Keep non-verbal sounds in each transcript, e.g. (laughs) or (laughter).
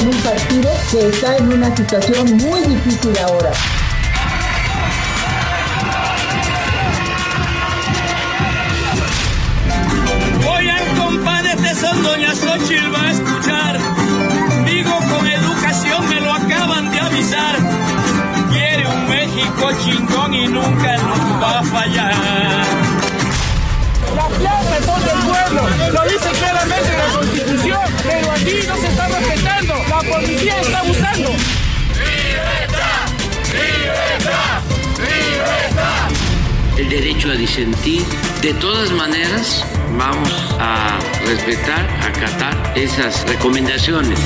en un partido que está en una situación muy difícil ahora. Oigan, compadres de son Doña Xochitl va a escuchar. Digo, con educación me lo acaban de avisar. Quiere un México chingón y nunca nos va a fallar. Las plazas son del pueblo, lo dice claramente la Constitución, pero aquí no se está respetando, policía está abusando. el derecho a disentir. De todas maneras, vamos a respetar, acatar esas recomendaciones.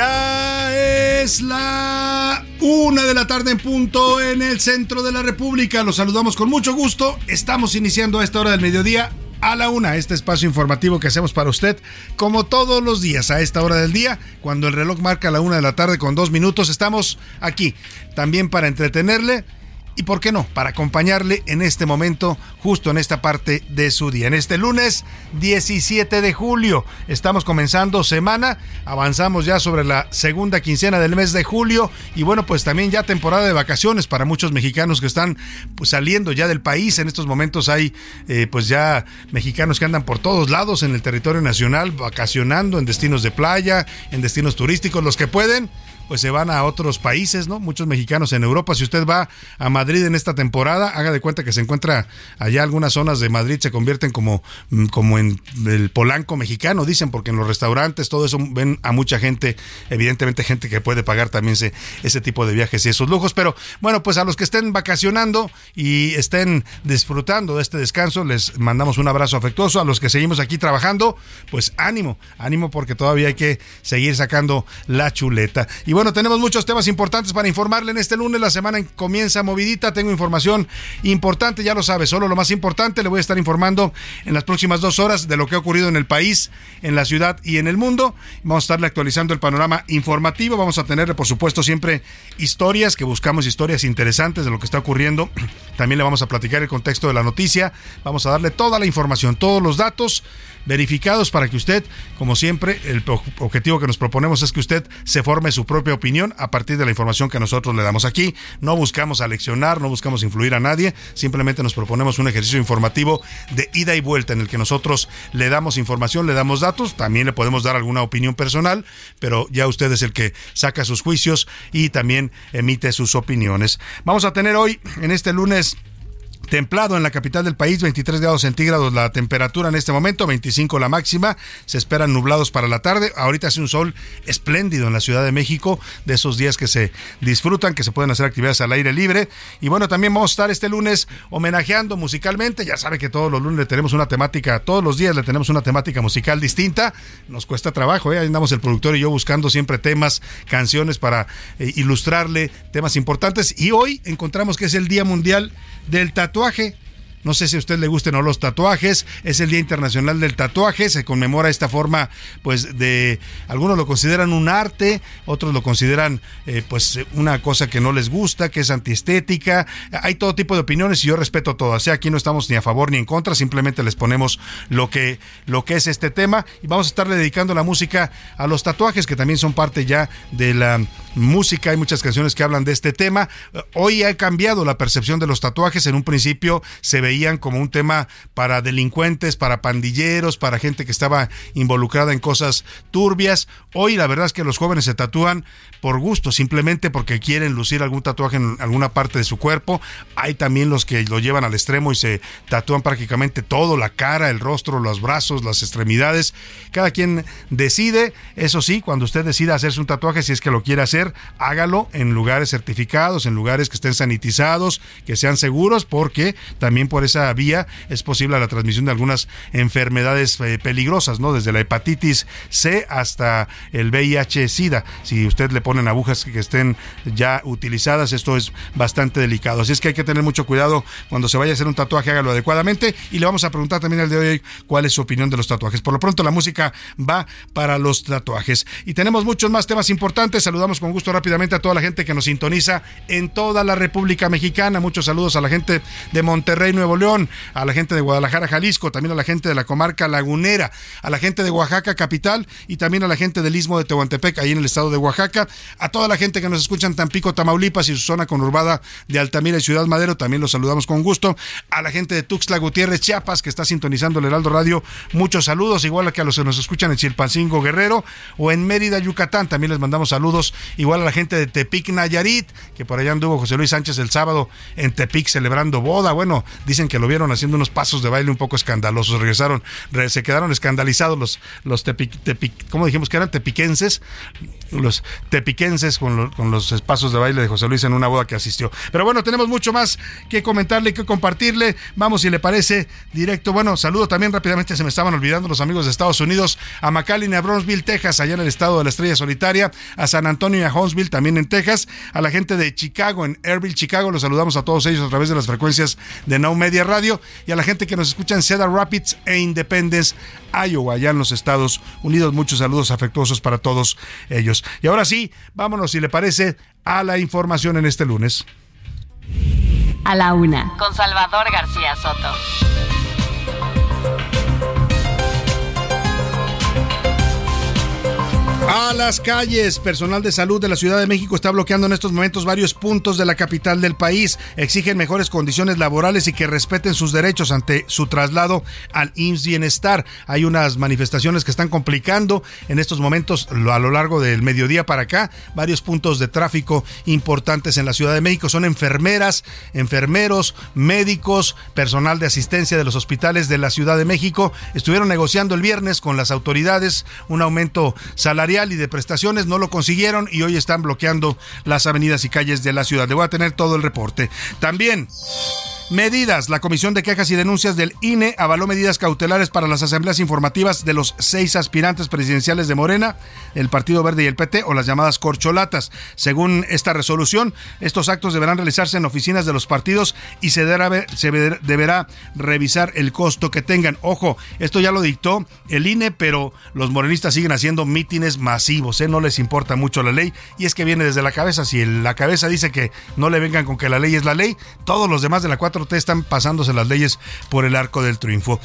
Ya es la una de la tarde en punto en el centro de la República. Los saludamos con mucho gusto. Estamos iniciando a esta hora del mediodía a la una, este espacio informativo que hacemos para usted, como todos los días a esta hora del día, cuando el reloj marca la una de la tarde con dos minutos, estamos aquí también para entretenerle y, ¿por qué no?, para acompañarle en este momento, justo en esta parte de su día. En este lunes 17 de julio, estamos comenzando semana, avanzamos ya sobre la segunda quincena del mes de julio y bueno, pues también ya temporada de vacaciones para muchos mexicanos que están pues, saliendo ya del país. En estos momentos hay eh, pues ya mexicanos que andan por todos lados en el territorio nacional, vacacionando en destinos de playa, en destinos turísticos, los que pueden pues se van a otros países, ¿no? Muchos mexicanos en Europa. Si usted va a Madrid en esta temporada, haga de cuenta que se encuentra allá algunas zonas de Madrid se convierten como, mm, como en el polanco mexicano, dicen, porque en los restaurantes, todo eso ven a mucha gente, evidentemente gente que puede pagar también ese, ese tipo de viajes y esos lujos. Pero bueno, pues a los que estén vacacionando y estén disfrutando de este descanso, les mandamos un abrazo afectuoso. A los que seguimos aquí trabajando, pues ánimo, ánimo porque todavía hay que seguir sacando la chuleta. Y bueno, tenemos muchos temas importantes para informarle en este lunes. La semana comienza movidita. Tengo información importante, ya lo sabe. Solo lo más importante le voy a estar informando en las próximas dos horas de lo que ha ocurrido en el país, en la ciudad y en el mundo. Vamos a estarle actualizando el panorama informativo. Vamos a tenerle, por supuesto, siempre historias, que buscamos historias interesantes de lo que está ocurriendo. También le vamos a platicar el contexto de la noticia. Vamos a darle toda la información, todos los datos verificados para que usted, como siempre, el objetivo que nos proponemos es que usted se forme su propia opinión a partir de la información que nosotros le damos aquí. No buscamos aleccionar, no buscamos influir a nadie, simplemente nos proponemos un ejercicio informativo de ida y vuelta en el que nosotros le damos información, le damos datos, también le podemos dar alguna opinión personal, pero ya usted es el que saca sus juicios y también emite sus opiniones. Vamos a tener hoy, en este lunes Templado en la capital del país, 23 grados centígrados la temperatura en este momento, 25 la máxima. Se esperan nublados para la tarde. Ahorita hace un sol espléndido en la Ciudad de México, de esos días que se disfrutan, que se pueden hacer actividades al aire libre. Y bueno, también vamos a estar este lunes homenajeando musicalmente. Ya sabe que todos los lunes le tenemos una temática, todos los días le tenemos una temática musical distinta. Nos cuesta trabajo, ¿eh? Ahí andamos el productor y yo buscando siempre temas, canciones para eh, ilustrarle temas importantes. Y hoy encontramos que es el Día Mundial del Tatuaje No sé si a usted le gusten o los tatuajes. Es el Día Internacional del Tatuaje. Se conmemora esta forma, pues, de. Algunos lo consideran un arte, otros lo consideran, eh, pues, una cosa que no les gusta, que es antiestética. Hay todo tipo de opiniones y yo respeto todas. O sea, aquí no estamos ni a favor ni en contra, simplemente les ponemos lo que, lo que es este tema. Y vamos a estarle dedicando la música a los tatuajes, que también son parte ya de la música. Hay muchas canciones que hablan de este tema. Hoy ha cambiado la percepción de los tatuajes. En un principio se veían como un tema para delincuentes, para pandilleros, para gente que estaba involucrada en cosas turbias. Hoy la verdad es que los jóvenes se tatúan por gusto, simplemente porque quieren lucir algún tatuaje en alguna parte de su cuerpo. Hay también los que lo llevan al extremo y se tatúan prácticamente todo, la cara, el rostro, los brazos, las extremidades. Cada quien decide, eso sí, cuando usted decida hacerse un tatuaje, si es que lo quiere hacer, hágalo en lugares certificados, en lugares que estén sanitizados, que sean seguros, porque también por esa vía es posible la transmisión de algunas enfermedades eh, peligrosas, ¿no? Desde la hepatitis C hasta el VIH-Sida. Si usted le ponen agujas que estén ya utilizadas, esto es bastante delicado. Así es que hay que tener mucho cuidado cuando se vaya a hacer un tatuaje, hágalo adecuadamente. Y le vamos a preguntar también el de hoy cuál es su opinión de los tatuajes. Por lo pronto, la música va para los tatuajes. Y tenemos muchos más temas importantes. Saludamos con gusto rápidamente a toda la gente que nos sintoniza en toda la República Mexicana. Muchos saludos a la gente de Monterrey, Nuevo León, a la gente de Guadalajara, Jalisco, también a la gente de la comarca lagunera, a la gente de Oaxaca capital y también a la gente del istmo de Tehuantepec, ahí en el estado de Oaxaca, a toda la gente que nos escucha en Tampico, Tamaulipas y su zona conurbada de Altamira y Ciudad Madero, también los saludamos con gusto, a la gente de Tuxtla Gutiérrez, Chiapas, que está sintonizando el Heraldo Radio, muchos saludos, igual que a los que nos escuchan en Chilpancingo Guerrero o en Mérida, Yucatán, también les mandamos saludos, igual a la gente de Tepic Nayarit, que por allá anduvo José Luis Sánchez el sábado en Tepic celebrando boda, bueno, dicen que lo vieron haciendo unos pasos de baile un poco escandalosos, regresaron, se quedaron escandalizados los, los tepic, ¿cómo dijimos que eran? Tepiquenses, los tepiquenses con, los pasos de baile de José Luis en una boda que asistió. Pero bueno, tenemos mucho más que comentarle, que compartirle. Vamos, si le parece, directo. Bueno, saludo también rápidamente, se me estaban olvidando los amigos de Estados Unidos, a McAllen a Brownsville, Texas, allá en el estado de la Estrella Solitaria, a San Antonio y a Huntsville, también en Texas, a la gente de Chicago, en Airville, Chicago, los saludamos a todos ellos a través de las frecuencias de Now Media Radio y a la gente que nos escucha en Cedar Rapids e Independence, Iowa, allá en los Estados Unidos. Muchos saludos afectuosos para todos ellos. Y ahora sí, vámonos, si le parece, a la información en este lunes. A la una, con Salvador García Soto. A las calles. Personal de salud de la Ciudad de México está bloqueando en estos momentos varios puntos de la capital del país. Exigen mejores condiciones laborales y que respeten sus derechos ante su traslado al IMSS Bienestar. Hay unas manifestaciones que están complicando en estos momentos a lo largo del mediodía para acá. Varios puntos de tráfico importantes en la Ciudad de México. Son enfermeras, enfermeros, médicos, personal de asistencia de los hospitales de la Ciudad de México. Estuvieron negociando el viernes con las autoridades un aumento salarial y de prestaciones, no lo consiguieron y hoy están bloqueando las avenidas y calles de la ciudad. Le voy a tener todo el reporte. También Medidas. La Comisión de Quejas y Denuncias del INE avaló medidas cautelares para las asambleas informativas de los seis aspirantes presidenciales de Morena, el Partido Verde y el PT, o las llamadas corcholatas. Según esta resolución, estos actos deberán realizarse en oficinas de los partidos y se deberá, revisar el costo que tengan. Ojo, esto ya lo dictó el INE, pero los morenistas siguen haciendo mítines masivos, ¿eh? no les importa mucho la ley y es que viene desde la cabeza. Si la cabeza dice que no le vengan con que la ley es la ley, todos los demás de la 4 están pasándose las leyes por el arco del triunfo.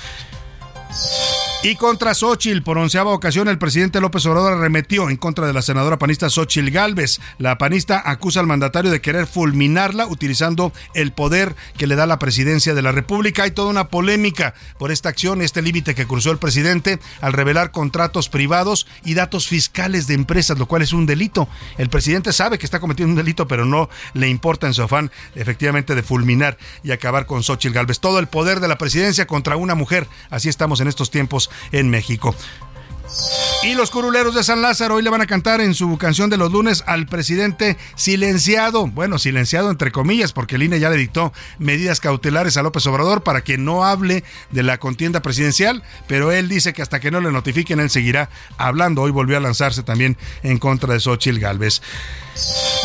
Y contra Xochitl, por onceava ocasión, el presidente López Obrador arremetió en contra de la senadora panista Xochitl Galvez. La panista acusa al mandatario de querer fulminarla utilizando el poder que le da la presidencia de la República. Hay toda una polémica por esta acción, este límite que cruzó el presidente al revelar contratos privados y datos fiscales de empresas, lo cual es un delito. El presidente sabe que está cometiendo un delito, pero no le importa en su afán efectivamente de fulminar y acabar con Xochitl Galvez. Todo el poder de la presidencia contra una mujer. Así estamos en estos tiempos en México. Y los curuleros de San Lázaro hoy le van a cantar en su canción de los lunes al presidente silenciado. Bueno, silenciado entre comillas, porque el INE ya le dictó medidas cautelares a López Obrador para que no hable de la contienda presidencial, pero él dice que hasta que no le notifiquen, él seguirá hablando. Hoy volvió a lanzarse también en contra de Xochitl Galvez.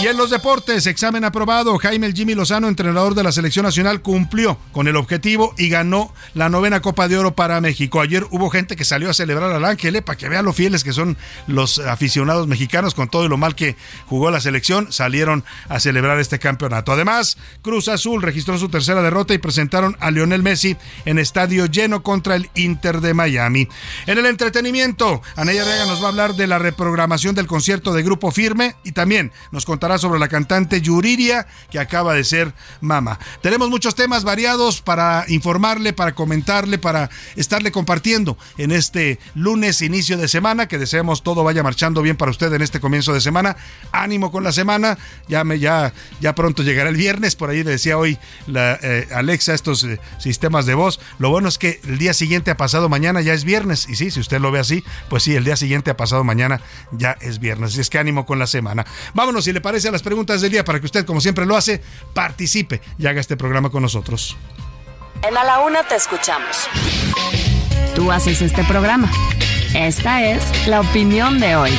Y en los deportes, examen aprobado. Jaime el Jimmy Lozano, entrenador de la selección nacional, cumplió con el objetivo y ganó la novena Copa de Oro para México. Ayer hubo gente que salió a celebrar al Ángel, eh, para que vean lo que son los aficionados mexicanos con todo y lo mal que jugó la selección, salieron a celebrar este campeonato. Además, Cruz Azul registró su tercera derrota y presentaron a Lionel Messi en estadio lleno contra el Inter de Miami. En el entretenimiento, Anaya Rega nos va a hablar de la reprogramación del concierto de Grupo Firme y también nos contará sobre la cantante Yuriria, que acaba de ser mama. Tenemos muchos temas variados para informarle, para comentarle, para estarle compartiendo en este lunes, inicio de semana, que deseamos todo vaya marchando bien para usted en este comienzo de semana. Ánimo con la semana, ya, me, ya, ya pronto llegará el viernes, por ahí le decía hoy la, eh, Alexa estos eh, sistemas de voz. Lo bueno es que el día siguiente a pasado mañana ya es viernes, y sí, si usted lo ve así, pues sí, el día siguiente a pasado mañana ya es viernes. Así es que ánimo con la semana. Vámonos, si le parece, a las preguntas del día para que usted, como siempre lo hace, participe y haga este programa con nosotros. En A la Una te escuchamos. Tú haces este programa. Esta es la opinión de hoy.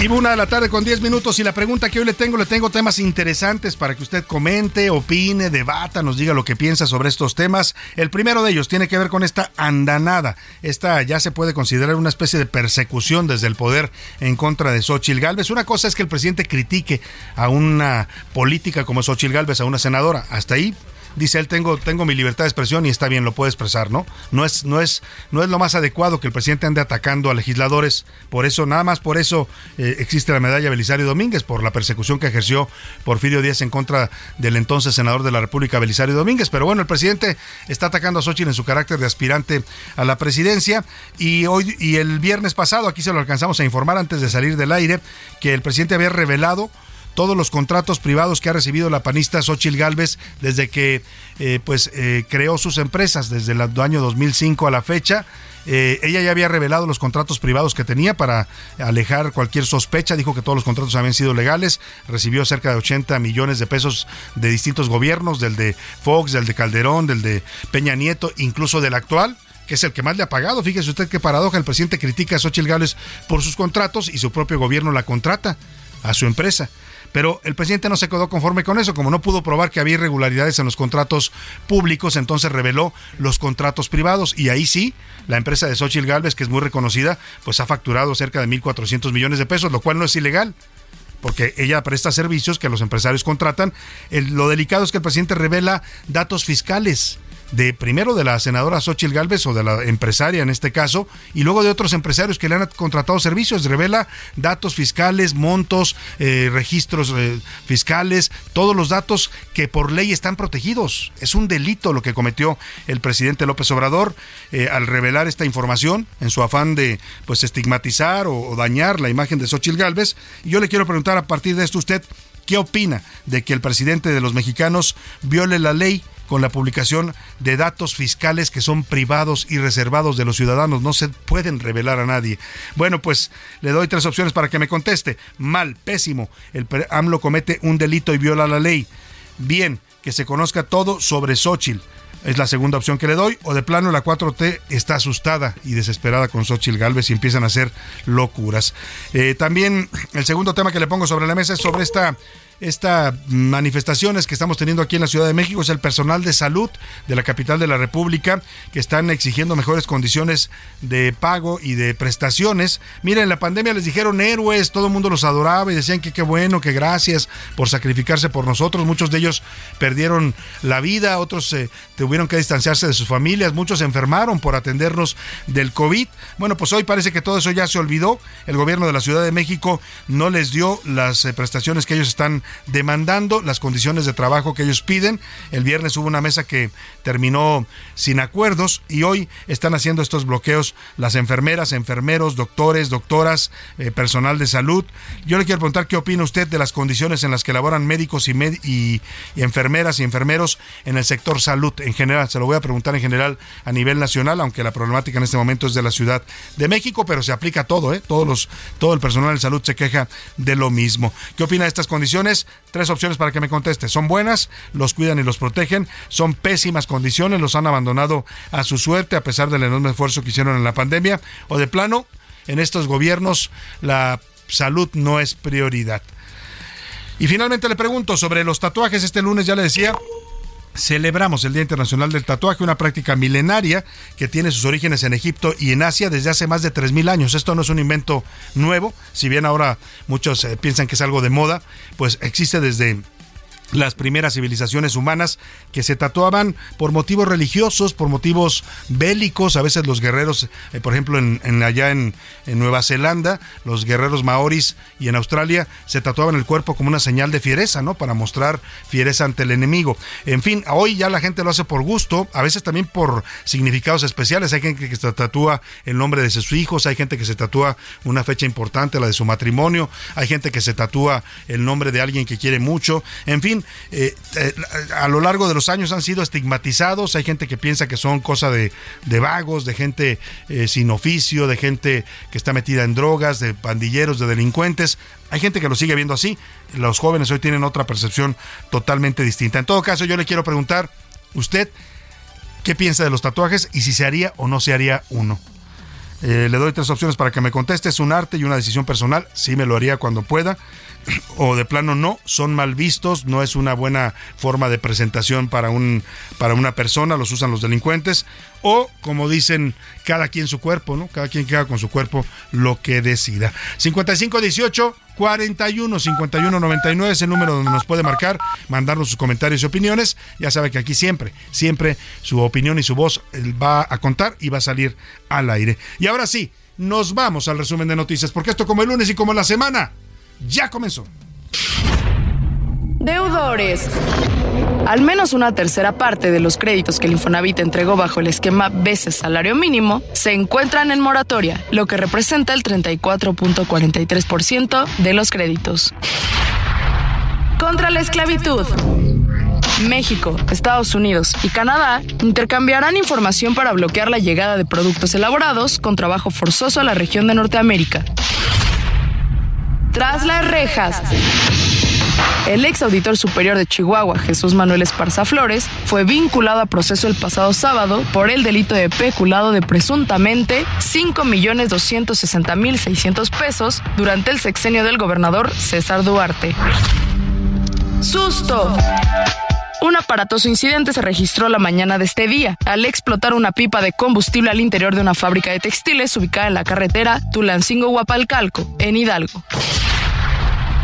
Y una de la tarde con 10 minutos y la pregunta que hoy le tengo, le tengo temas interesantes para que usted comente, opine, debata, nos diga lo que piensa sobre estos temas. El primero de ellos tiene que ver con esta andanada. Esta ya se puede considerar una especie de persecución desde el poder en contra de Xochitl Galvez. Una cosa es que el presidente critique a una política como Xochitl Galvez, a una senadora. Hasta ahí dice él tengo tengo mi libertad de expresión y está bien lo puede expresar no no es no es no es lo más adecuado que el presidente ande atacando a legisladores. Por eso nada más por eso eh, existe la medalla Belisario Domínguez por la persecución que ejerció Porfirio Díaz en contra del entonces senador de la República Belisario Domínguez. Pero bueno el presidente está atacando a Xochitl en su carácter de aspirante a la presidencia. Y hoy y el viernes pasado aquí se lo alcanzamos a informar antes de salir del aire que el presidente había revelado todos los contratos privados que ha recibido la panista Xochil Gálvez desde que eh, pues eh, creó sus empresas desde el año 2005 a la fecha. Eh, ella ya había revelado los contratos privados que tenía para alejar cualquier sospecha. Dijo que todos los contratos habían sido legales. Recibió cerca de 80 millones de pesos de distintos gobiernos, del de Fox, del de Calderón, del de Peña Nieto, incluso del actual que es el que más le ha pagado. Fíjese usted qué paradoja. El presidente critica a Xochitl Gálvez por sus contratos y su propio gobierno la contrata a su empresa. Pero el presidente no se quedó conforme con eso, como no pudo probar que había irregularidades en los contratos públicos, entonces reveló los contratos privados. Y ahí sí, la empresa de Xochitl Galvez, que es muy reconocida, pues ha facturado cerca de 1.400 millones de pesos, lo cual no es ilegal porque ella presta servicios que los empresarios contratan. lo delicado es que el presidente revela datos fiscales de primero de la senadora Xochitl Galvez o de la empresaria en este caso, y luego de otros empresarios que le han contratado servicios. Revela datos fiscales, montos, eh, registros eh, fiscales, todos los datos que por ley están protegidos. Es un delito lo que cometió el presidente López Obrador eh, al revelar esta información en su afán de pues estigmatizar o, o dañar la imagen de Xochitl Galvez. Y yo le quiero preguntar a partir de esto usted, ¿qué opina de que el presidente de los mexicanos viole la ley? Con la publicación de datos fiscales que son privados y reservados de los ciudadanos, no se pueden revelar a nadie. Bueno, pues le doy tres opciones para que me conteste. Mal, pésimo, el AMLO comete un delito y viola la ley. Bien, que se conozca todo sobre Xochitl. Es la segunda opción que le doy. O de plano la 4T está asustada y desesperada con Xochitl Galvez y empiezan a hacer locuras. Eh, también el segundo tema que le pongo sobre la mesa es sobre esta estas manifestaciones que estamos teniendo aquí en la Ciudad de México es el personal de salud de la capital de la República que están exigiendo mejores condiciones de pago y de prestaciones. Miren, en la pandemia les dijeron héroes, todo el mundo los adoraba y decían que qué bueno, que gracias por sacrificarse por nosotros. Muchos de ellos perdieron la vida, otros eh, tuvieron que distanciarse de sus familias, muchos se enfermaron por atendernos del COVID. Bueno, pues hoy parece que todo eso ya se olvidó. El gobierno de la Ciudad de México no les dio las eh, prestaciones que ellos están demandando las condiciones de trabajo que ellos piden. El viernes hubo una mesa que terminó sin acuerdos y hoy están haciendo estos bloqueos las enfermeras, enfermeros, doctores, doctoras, eh, personal de salud. Yo le quiero preguntar qué opina usted de las condiciones en las que laboran médicos y, enfermeras y enfermeros en el sector salud en general. Se lo voy a preguntar en general a nivel nacional, aunque la problemática en este momento es de la Ciudad de México, pero se aplica todo, ¿eh? Todos los, todo el personal de salud se queja de lo mismo. ¿Qué opina de estas condiciones? Tres opciones para que me conteste. Son buenas, los cuidan y los protegen. Son pésimas condiciones, los han abandonado a su suerte a pesar del enorme esfuerzo que hicieron en la pandemia. O de plano, en estos gobiernos la salud no es prioridad. Y finalmente le pregunto sobre los tatuajes. Este lunes ya le decía, celebramos el Día Internacional del Tatuaje, una práctica milenaria que tiene sus orígenes en Egipto y en Asia desde hace más de 3.000 años. Esto no es un invento nuevo, si bien ahora muchos eh, piensan que es algo de moda, pues existe desde las primeras civilizaciones humanas que se tatuaban por motivos religiosos, por motivos bélicos, a veces los guerreros, eh, por ejemplo, en, allá en, Nueva Zelanda, los guerreros maoris y en Australia se tatuaban el cuerpo como una señal de fiereza, ¿no? Para mostrar fiereza ante el enemigo. En fin, hoy ya la gente lo hace por gusto, a veces también por significados especiales. Hay gente que se tatúa el nombre de sus hijos, hay gente que se tatúa una fecha importante, la de su matrimonio, hay gente que se tatúa el nombre de alguien que quiere mucho. En fin, eh, eh, a lo largo de los años han sido estigmatizados. Hay gente que piensa que son cosa de, vagos, de gente eh, sin oficio, de gente que está metida en drogas, de pandilleros, de delincuentes. Hay gente que lo sigue viendo así. Los jóvenes hoy tienen otra percepción totalmente distinta. En todo caso, yo le quiero preguntar, ¿usted qué piensa de los tatuajes y si se haría o no se haría uno? Le doy tres opciones para que me conteste. Es un arte y una decisión personal. Sí me lo haría cuando pueda (clears throat) o de plano no, son mal vistos, no es una buena forma de presentación para, un, para una persona, los usan los delincuentes, o como dicen, cada quien su cuerpo, ¿no? Cada quien que haga con su cuerpo lo que decida. 5518 41 51 99 es el número donde nos puede marcar, mandarnos sus comentarios y opiniones. Ya sabe que aquí siempre, siempre su opinión y su voz va a contar y va a salir al aire. Y ahora sí, nos vamos al resumen de noticias, porque esto como el lunes y como la semana ya comenzó. Deudores. Al menos una tercera parte de los créditos que el Infonavit entregó bajo el esquema veces salario mínimo se encuentran en moratoria, lo que representa el 34.43% de los créditos. Contra la esclavitud. México, Estados Unidos y Canadá intercambiarán información para bloquear la llegada de productos elaborados con trabajo forzoso a la región de Norteamérica. Tras las rejas. El ex auditor superior de Chihuahua, Jesús Manuel Esparza Flores, fue vinculado a proceso el pasado sábado por el delito de peculado de presuntamente 5.260.600 pesos durante el sexenio del gobernador César Duarte. Susto. Un aparatoso incidente se registró la mañana de este día al explotar una pipa de combustible al interior de una fábrica de textiles ubicada en la carretera Tulancingo-Huapalcalco, en Hidalgo.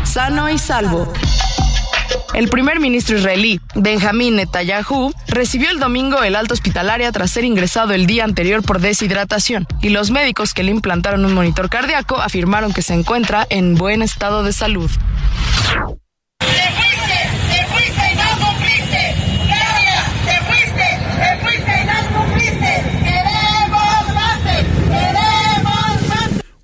Sano y salvo. El primer ministro israelí, Benjamín Netanyahu, recibió el domingo el alta hospitalaria tras ser ingresado el día anterior por deshidratación, y los médicos que le implantaron un monitor cardíaco afirmaron que se encuentra en buen estado de salud.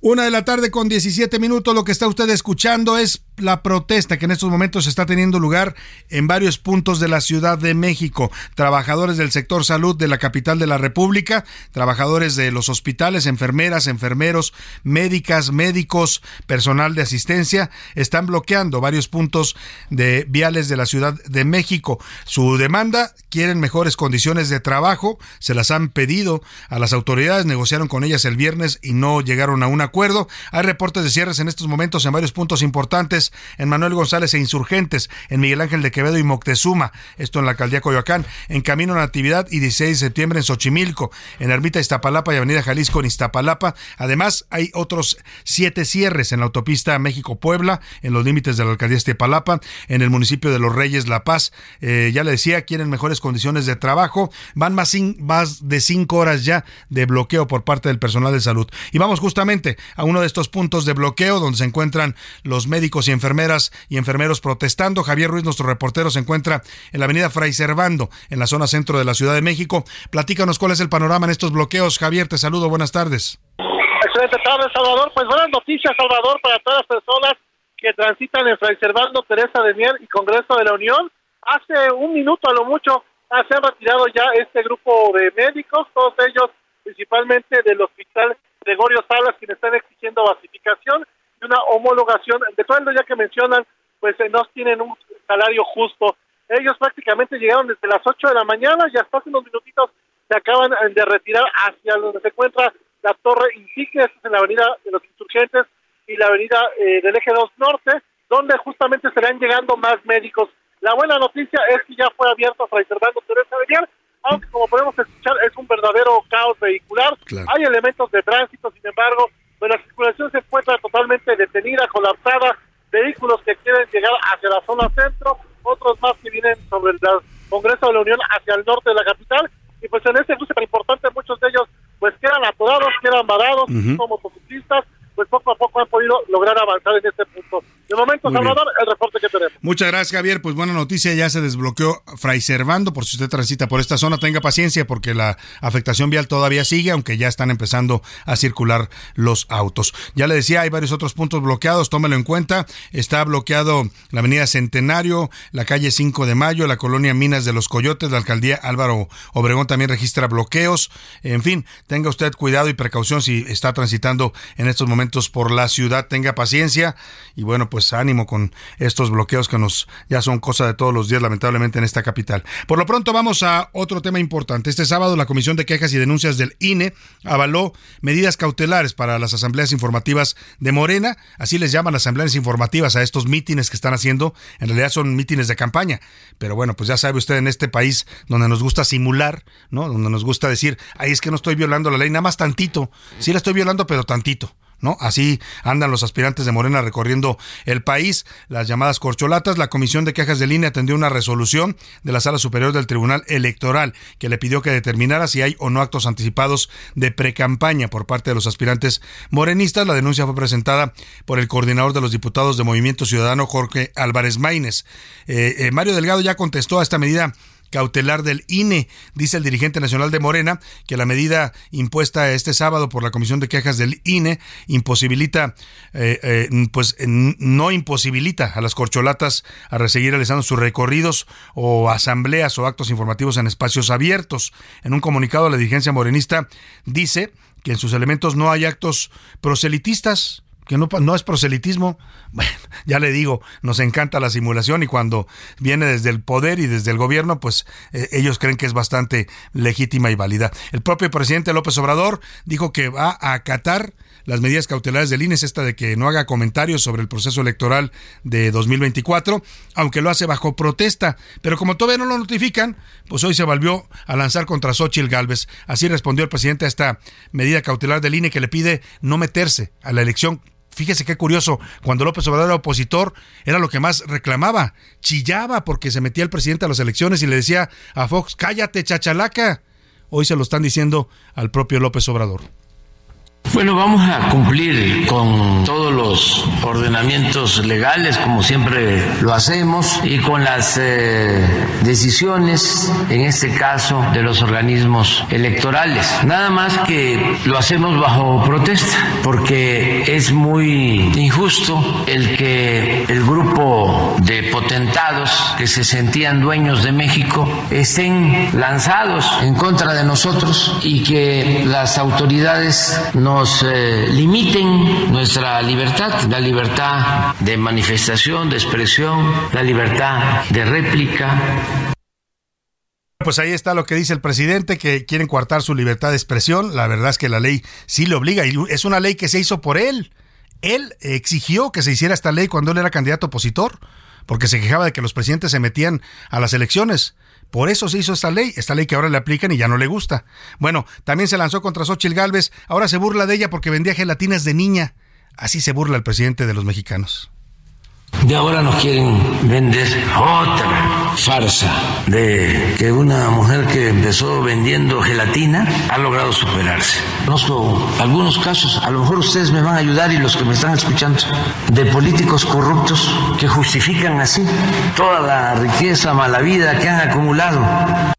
Una de la tarde con 17 minutos. Lo que está usted escuchando es la protesta que en estos momentos está teniendo lugar en varios puntos de la Ciudad de México. Trabajadores del sector salud de la capital de la República, trabajadores de los hospitales, enfermeras, enfermeros, médicas, médicos, personal de asistencia, están bloqueando varios puntos de viales de la Ciudad de México. Su demanda, quieren mejores condiciones de trabajo, se las han pedido a las autoridades, negociaron con ellas el viernes y no llegaron a un acuerdo. Hay reportes de cierres en estos momentos en varios puntos importantes en Manuel González e Insurgentes, en Miguel Ángel de Quevedo y Moctezuma, esto en la alcaldía Coyoacán, en Camino a Natividad y 16 de septiembre en Xochimilco, en Ermita Iztapalapa y Avenida Jalisco en Iztapalapa. Además, hay otros siete cierres en la autopista México-Puebla, en los límites de la alcaldía Iztapalapa, en el municipio de Los Reyes, La Paz. Eh, ya le decía, quieren mejores condiciones de trabajo. Van más, más de cinco horas ya de bloqueo por parte del personal de salud. Y vamos justamente a uno de estos puntos de bloqueo donde se encuentran los médicos y enfermeras y enfermeros protestando. Javier Ruiz, nuestro reportero, se encuentra en la avenida Fray Servando, en la zona centro de la Ciudad de México. Platícanos cuál es el panorama en estos bloqueos. Javier, te saludo, buenas tardes. Excelente tarde, Salvador. Pues buenas noticias, Salvador, para todas las personas que transitan en Fray Servando, Teresa de Mier y Congreso de la Unión. Hace un minuto a lo mucho ah, se han retirado ya este grupo de médicos, todos ellos principalmente del Hospital Gregorio Salas, quienes están exigiendo basificación una homologación de sueldo, ya que mencionan pues no tienen un salario justo. Ellos prácticamente llegaron desde las 8 de la mañana y hasta hace unos minutitos se acaban de retirar hacia donde se encuentra la Torre Insignia, en la Avenida de los Insurgentes y la Avenida eh, del Eje 2 Norte, donde justamente estarán llegando más médicos. La buena noticia es que ya fue abierto Fray Fernando Teresa Belial, aunque como podemos escuchar es un verdadero caos vehicular. Hay elementos de tránsito, sin embargo, pues la circulación se encuentra totalmente detenida, colapsada, vehículos que quieren llegar hacia la zona centro, otros más que vienen sobre el Congreso de la Unión hacia el norte de la capital, y pues en este cruce tan importante muchos de ellos pues quedan atorados, quedan varados, como motociclistas, pues poco a poco han podido lograr avanzar en este punto. De momento, Salvador, el reporte que tenemos. Muchas gracias, Javier. Pues buena noticia, ya se desbloqueó Fray Servando, por si usted transita por esta zona, tenga paciencia porque la afectación vial todavía sigue, aunque ya están empezando a circular los autos. Ya le decía, hay varios otros puntos bloqueados, tómelo en cuenta. Está bloqueado la avenida Centenario, la calle 5 de Mayo, la colonia Minas de los Coyotes, la alcaldía Álvaro Obregón también registra bloqueos. En fin, tenga usted cuidado y precaución si está transitando en estos momentos por la ciudad, tenga paciencia y bueno, pues ánimo con estos bloqueos que nos ya son cosa de todos los días lamentablemente en esta capital. Por lo pronto vamos a otro tema importante. Este sábado la Comisión de Quejas y Denuncias del INE avaló medidas cautelares para las asambleas informativas de Morena, así les llaman asambleas informativas a estos mítines que están haciendo, en realidad son mítines de campaña, pero bueno, pues ya sabe usted en este país donde nos gusta simular, ¿no? Donde nos gusta decir, "Ay, es que no estoy violando la ley, nada más tantito." Sí la estoy violando, pero tantito. Así andan los aspirantes de Morena recorriendo el país. Las llamadas corcholatas, la Comisión de Quejas de Línea atendió una resolución de la Sala Superior del Tribunal Electoral que le pidió que determinara si hay o no actos anticipados de precampaña por parte de los aspirantes morenistas. La denuncia fue presentada por el coordinador de los diputados de Movimiento Ciudadano, Jorge Álvarez Maínez. Eh, eh, Mario Delgado ya contestó a esta medida cautelar del INE. Dice el dirigente nacional de Morena que la medida impuesta este sábado por la Comisión de Quejas del INE imposibilita, eh, eh, pues no imposibilita a las corcholatas a seguir realizando sus recorridos o asambleas o actos informativos en espacios abiertos. En un comunicado, la dirigencia morenista dice que en sus elementos no hay actos proselitistas que no, es proselitismo. (laughs) Ya le digo, nos encanta la simulación y cuando viene desde el poder y desde el gobierno, pues eh, ellos creen que es bastante legítima y válida. El propio presidente López Obrador dijo que va a acatar las medidas cautelares del INE, esta de que no haga comentarios sobre el proceso electoral de 2024, aunque lo hace bajo protesta. Pero como todavía no lo notifican, pues hoy se volvió a lanzar contra Xochitl Galvez. Así respondió el presidente a esta medida cautelar del INE que le pide no meterse a la elección Fíjese qué curioso, cuando López Obrador era opositor, era lo que más reclamaba, chillaba porque se metía el presidente a las elecciones y le decía a Fox, cállate, chachalaca. Hoy se lo están diciendo al propio López Obrador. Bueno, vamos a cumplir con todos los ordenamientos legales, como siempre lo hacemos, y con las eh, decisiones, en este caso, de los organismos electorales. Nada más que lo hacemos bajo protesta, porque es muy injusto el que el grupo de potentados que se sentían dueños de México estén lanzados en contra de nosotros y que las autoridades no nos eh, limiten nuestra libertad, la libertad de manifestación, de expresión, la libertad de réplica. Pues ahí está lo que dice el presidente, que quieren coartar su libertad de expresión. La verdad es que la ley sí le obliga y es una ley que se hizo por él. Él exigió que se hiciera esta ley cuando él era candidato opositor, porque se quejaba de que los presidentes se metían a las elecciones. Por eso se hizo esta ley, esta ley que ahora le aplican y ya no le gusta. Bueno, también se lanzó contra Xochitl Galvez, ahora se burla de ella porque vendía gelatinas de niña. Así se burla el presidente de los mexicanos. De ahora nos quieren vender otra farsa de que una mujer que empezó vendiendo gelatina ha logrado superarse. Conozco algunos casos, a lo mejor ustedes me van a ayudar y los que me están escuchando, de políticos corruptos que justifican así toda la riqueza, mala vida que han acumulado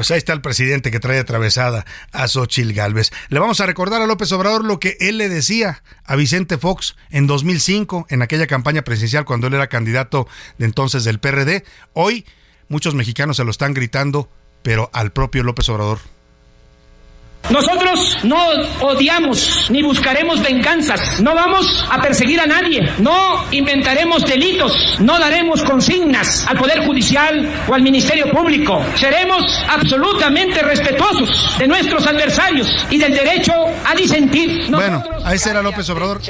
pues ahí está el presidente que trae atravesada a Xochil Gálvez. Le vamos a recordar a López Obrador lo que él le decía a Vicente Fox en 2005, en aquella campaña presidencial cuando él era candidato de entonces del PRD. Hoy muchos mexicanos se lo están gritando, pero al propio López Obrador. Nosotros no odiamos ni buscaremos venganzas. No vamos a perseguir a nadie. No inventaremos delitos. No daremos consignas al Poder Judicial o al Ministerio Público. Seremos absolutamente respetuosos de nuestros adversarios y del derecho a disentir. bueno, ahí será López Obrador.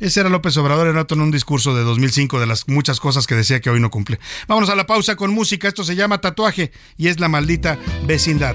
Ese era López Obrador en un discurso de 2005 de las muchas cosas que decía que hoy no cumple. Vámonos a la pausa con música. Esto se llama Tatuaje y es la maldita vecindad.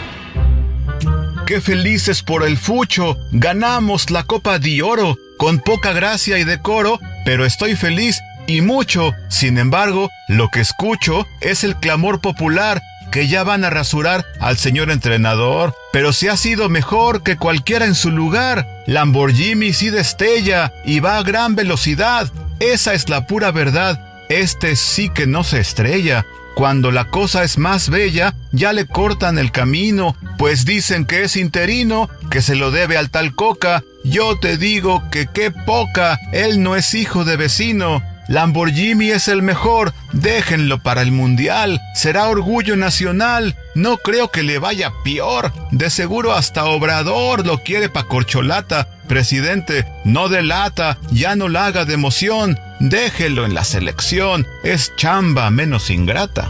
Qué felices por el fucho. Ganamos la Copa de Oro con poca gracia y decoro, pero estoy feliz y mucho. Sin embargo, lo que escucho es el clamor popular que ya van a rasurar al señor entrenador, pero si ha sido mejor que cualquiera en su lugar. Lamborghini sí destella y va a gran velocidad. Esa es la pura verdad. Este sí que no se estrella. Cuando la cosa es más bella, ya le cortan el camino, pues dicen que es interino, que se lo debe al tal Coca. Yo te digo que qué poca, él no es hijo de vecino. Lamborghini es el mejor, déjenlo para el mundial, será orgullo nacional, no creo que le vaya peor, de seguro hasta Obrador lo quiere pa' corcholata, presidente, no delata, ya no la haga de emoción, déjelo en la selección, es chamba menos ingrata.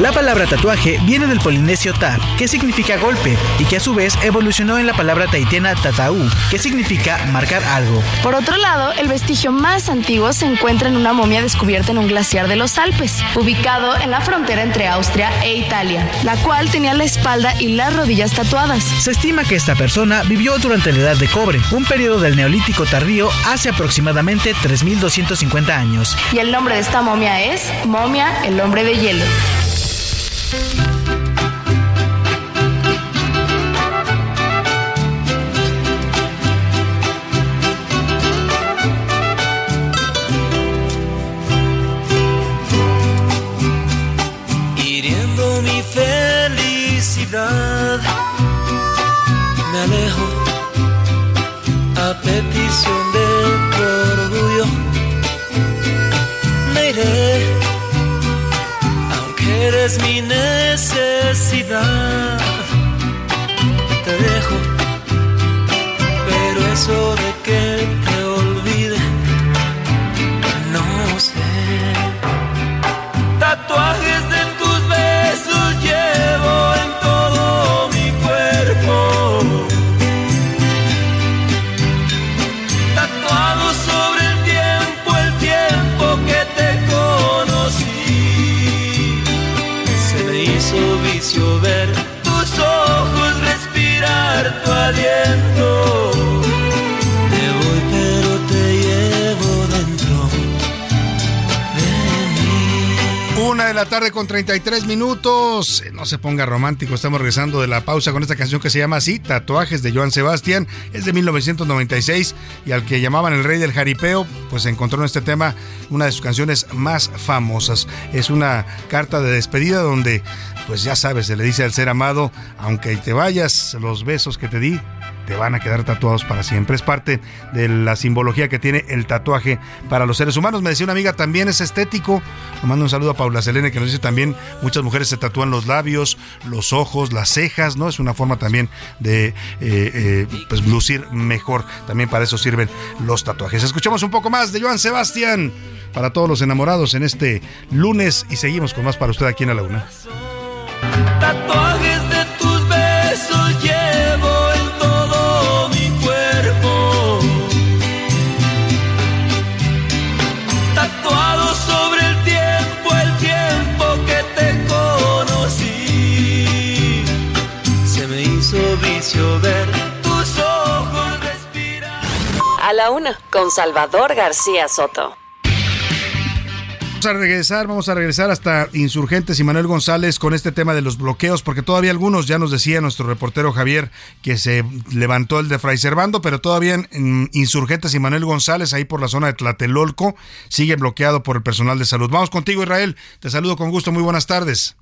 La palabra tatuaje viene del polinesio ta, que significa golpe, y que a su vez evolucionó en la palabra tahitiana tataú, que significa marcar algo. Por otro lado, el vestigio más antiguo se encuentra en una momia descubierta en un glaciar de los Alpes, ubicado en la frontera entre Austria e Italia, la cual tenía la espalda y las rodillas tatuadas. Se estima que esta persona vivió durante la Edad de Cobre, un periodo del Neolítico tardío hace aproximadamente 3.250 años. Y el nombre de esta momia es Momia el hombre de hielo. thank you eres mi necesidad. Te dejo, pero eso la tarde con 33 minutos. No se ponga romántico, estamos regresando de la pausa con esta canción que se llama así, Tatuajes de Joan Sebastián. Es de 1996 y al que llamaban el rey del jaripeo, pues encontró en este tema una de sus canciones más famosas. Es una carta de despedida donde pues ya sabes, se le dice al ser amado, aunque te vayas, los besos que te di te van a quedar tatuados para siempre. Es parte de la simbología que tiene el tatuaje para los seres humanos. Me decía una amiga, también es estético. Le mando un saludo a Paula Selene que nos dice también muchas mujeres se tatúan los labios, los ojos, las cejas, ¿no? Es una forma también de eh, eh, pues lucir mejor. También para eso sirven los tatuajes. Escuchamos un poco más de Joan Sebastián para todos los enamorados en este lunes y seguimos con más para usted aquí en la Luna. Tatuajes hizo vicio ver tus ojos respirar. A la una, con Salvador García Soto. Vamos a regresar, vamos a regresar hasta Insurgentes y Manuel González con este tema de los bloqueos, porque todavía algunos, ya nos decía nuestro reportero Javier, que se levantó el de Fray Servando, pero todavía en Insurgentes y Manuel González, ahí por la zona de Tlatelolco, sigue bloqueado por el personal de salud. Vamos contigo, Israel. Te saludo con gusto. Muy buenas tardes.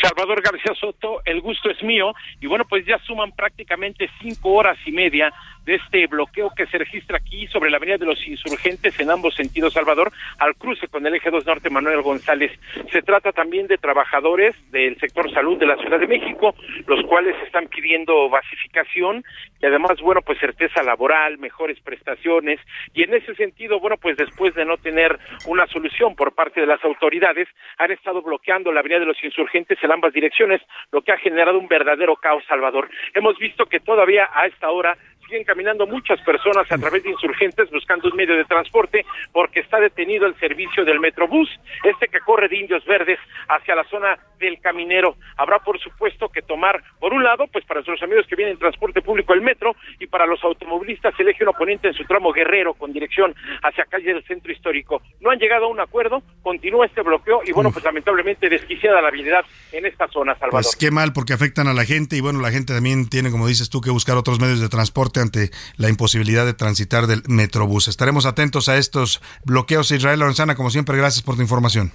Salvador García Soto, el gusto es mío. Y bueno, pues ya suman prácticamente cinco horas y media de este bloqueo que se registra aquí sobre la Avenida de los Insurgentes en ambos sentidos, Salvador, al cruce con el eje 2 Norte Manuel González. Se trata también de trabajadores del sector salud de la Ciudad de México, los cuales están pidiendo basificación y además, bueno, pues certeza laboral, mejores prestaciones y en ese sentido, bueno, pues después de no tener una solución por parte de las autoridades, han estado bloqueando la Avenida de los Insurgentes en ambas direcciones, lo que ha generado un verdadero caos, Salvador. Hemos visto que todavía a esta hora siguen caminando muchas personas a través de insurgentes buscando un medio de transporte porque está detenido el servicio del Metrobús, este que corre de Indios Verdes hacia la zona del Caminero. Habrá por supuesto que tomar, por un lado, pues para nuestros amigos que vienen en transporte público el metro y para los automovilistas el eje un oponente en su tramo guerrero con dirección hacia calle del centro histórico. No han llegado a un acuerdo, continúa este bloqueo y bueno, pues lamentablemente desquiciada la habilidad en esta zona, Salvador. Pues qué mal porque afectan a la gente y bueno, la gente también tiene, como dices tú, que buscar otros medios de transporte ante la imposibilidad de transitar del Metrobús. Estaremos atentos a estos bloqueos. Israel Lorenzana, como siempre, gracias por tu información.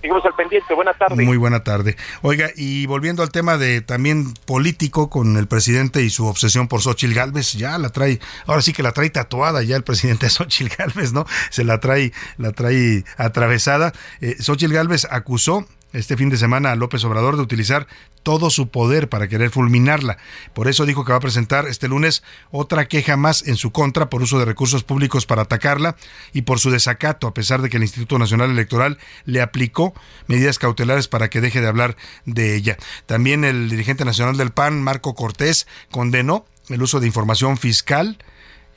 Seguimos al pendiente. Buena tarde. Muy buena tarde. Oiga, y volviendo al tema de también político con el presidente y su obsesión por Xochil Gálvez, ya la trae, ahora sí que la trae tatuada ya el presidente (laughs) Xochil Gálvez, ¿no? Se la trae, la trae atravesada. Eh, Xochil Gálvez acusó este fin de semana a López Obrador de utilizar todo su poder para querer fulminarla. Por eso dijo que va a presentar este lunes otra queja más en su contra por uso de recursos públicos para atacarla y por su desacato, a pesar de que el Instituto Nacional Electoral le aplicó medidas cautelares para que deje de hablar de ella. También el dirigente nacional del PAN, Marco Cortés, condenó el uso de información fiscal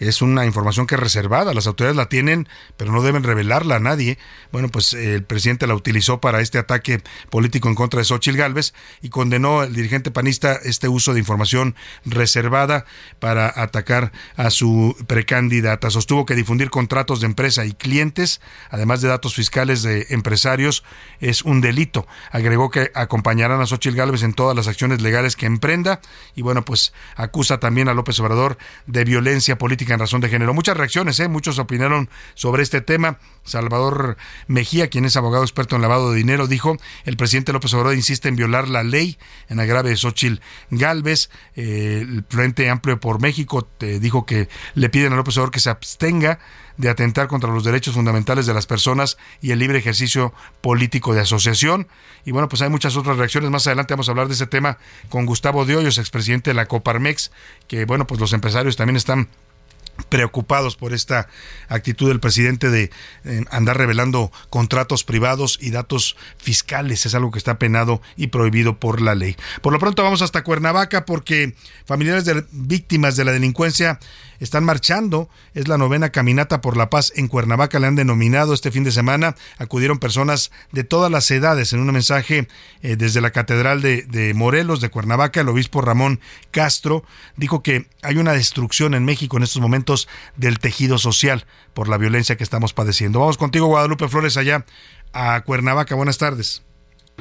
es una información que es reservada, las autoridades la tienen, pero no deben revelarla a nadie. Bueno, pues eh, el presidente la utilizó para este ataque político en contra de Xochitl Gálvez y condenó el dirigente panista este uso de información reservada para atacar a su precandidata. Sostuvo que difundir contratos de empresa y clientes, además de datos fiscales de empresarios, es un delito. Agregó que acompañarán a Xochitl Gálvez en todas las acciones legales que emprenda y bueno, pues acusa también a López Obrador de violencia política en razón de género. Muchas reacciones, ¿eh? muchos opinaron sobre este tema. Salvador Mejía, quien es abogado experto en lavado de dinero, dijo, el presidente López Obrador insiste en violar la ley en agrave de Xochitl Galvez. Eh, el Frente Amplio por México te dijo que le piden a López Obrador que se abstenga de atentar contra los derechos fundamentales de las personas y el libre ejercicio político de asociación. Y bueno, pues hay muchas otras reacciones. Más adelante vamos a hablar de ese tema con Gustavo de Hoyos, expresidente de la Coparmex, que bueno, pues los empresarios también están preocupados por esta actitud del presidente de eh, andar revelando contratos privados y datos fiscales. Es algo que está penado y prohibido por la ley. Por lo pronto vamos hasta Cuernavaca porque familiares de víctimas de la delincuencia están marchando. Es la novena caminata por la paz en Cuernavaca, le han denominado este fin de semana. Acudieron personas de todas las edades en un mensaje eh, desde la Catedral de, de Morelos, de Cuernavaca. El obispo Ramón Castro dijo que hay una destrucción en México en estos momentos del tejido social por la violencia que estamos padeciendo. Vamos contigo, Guadalupe Flores, allá a Cuernavaca. Buenas tardes.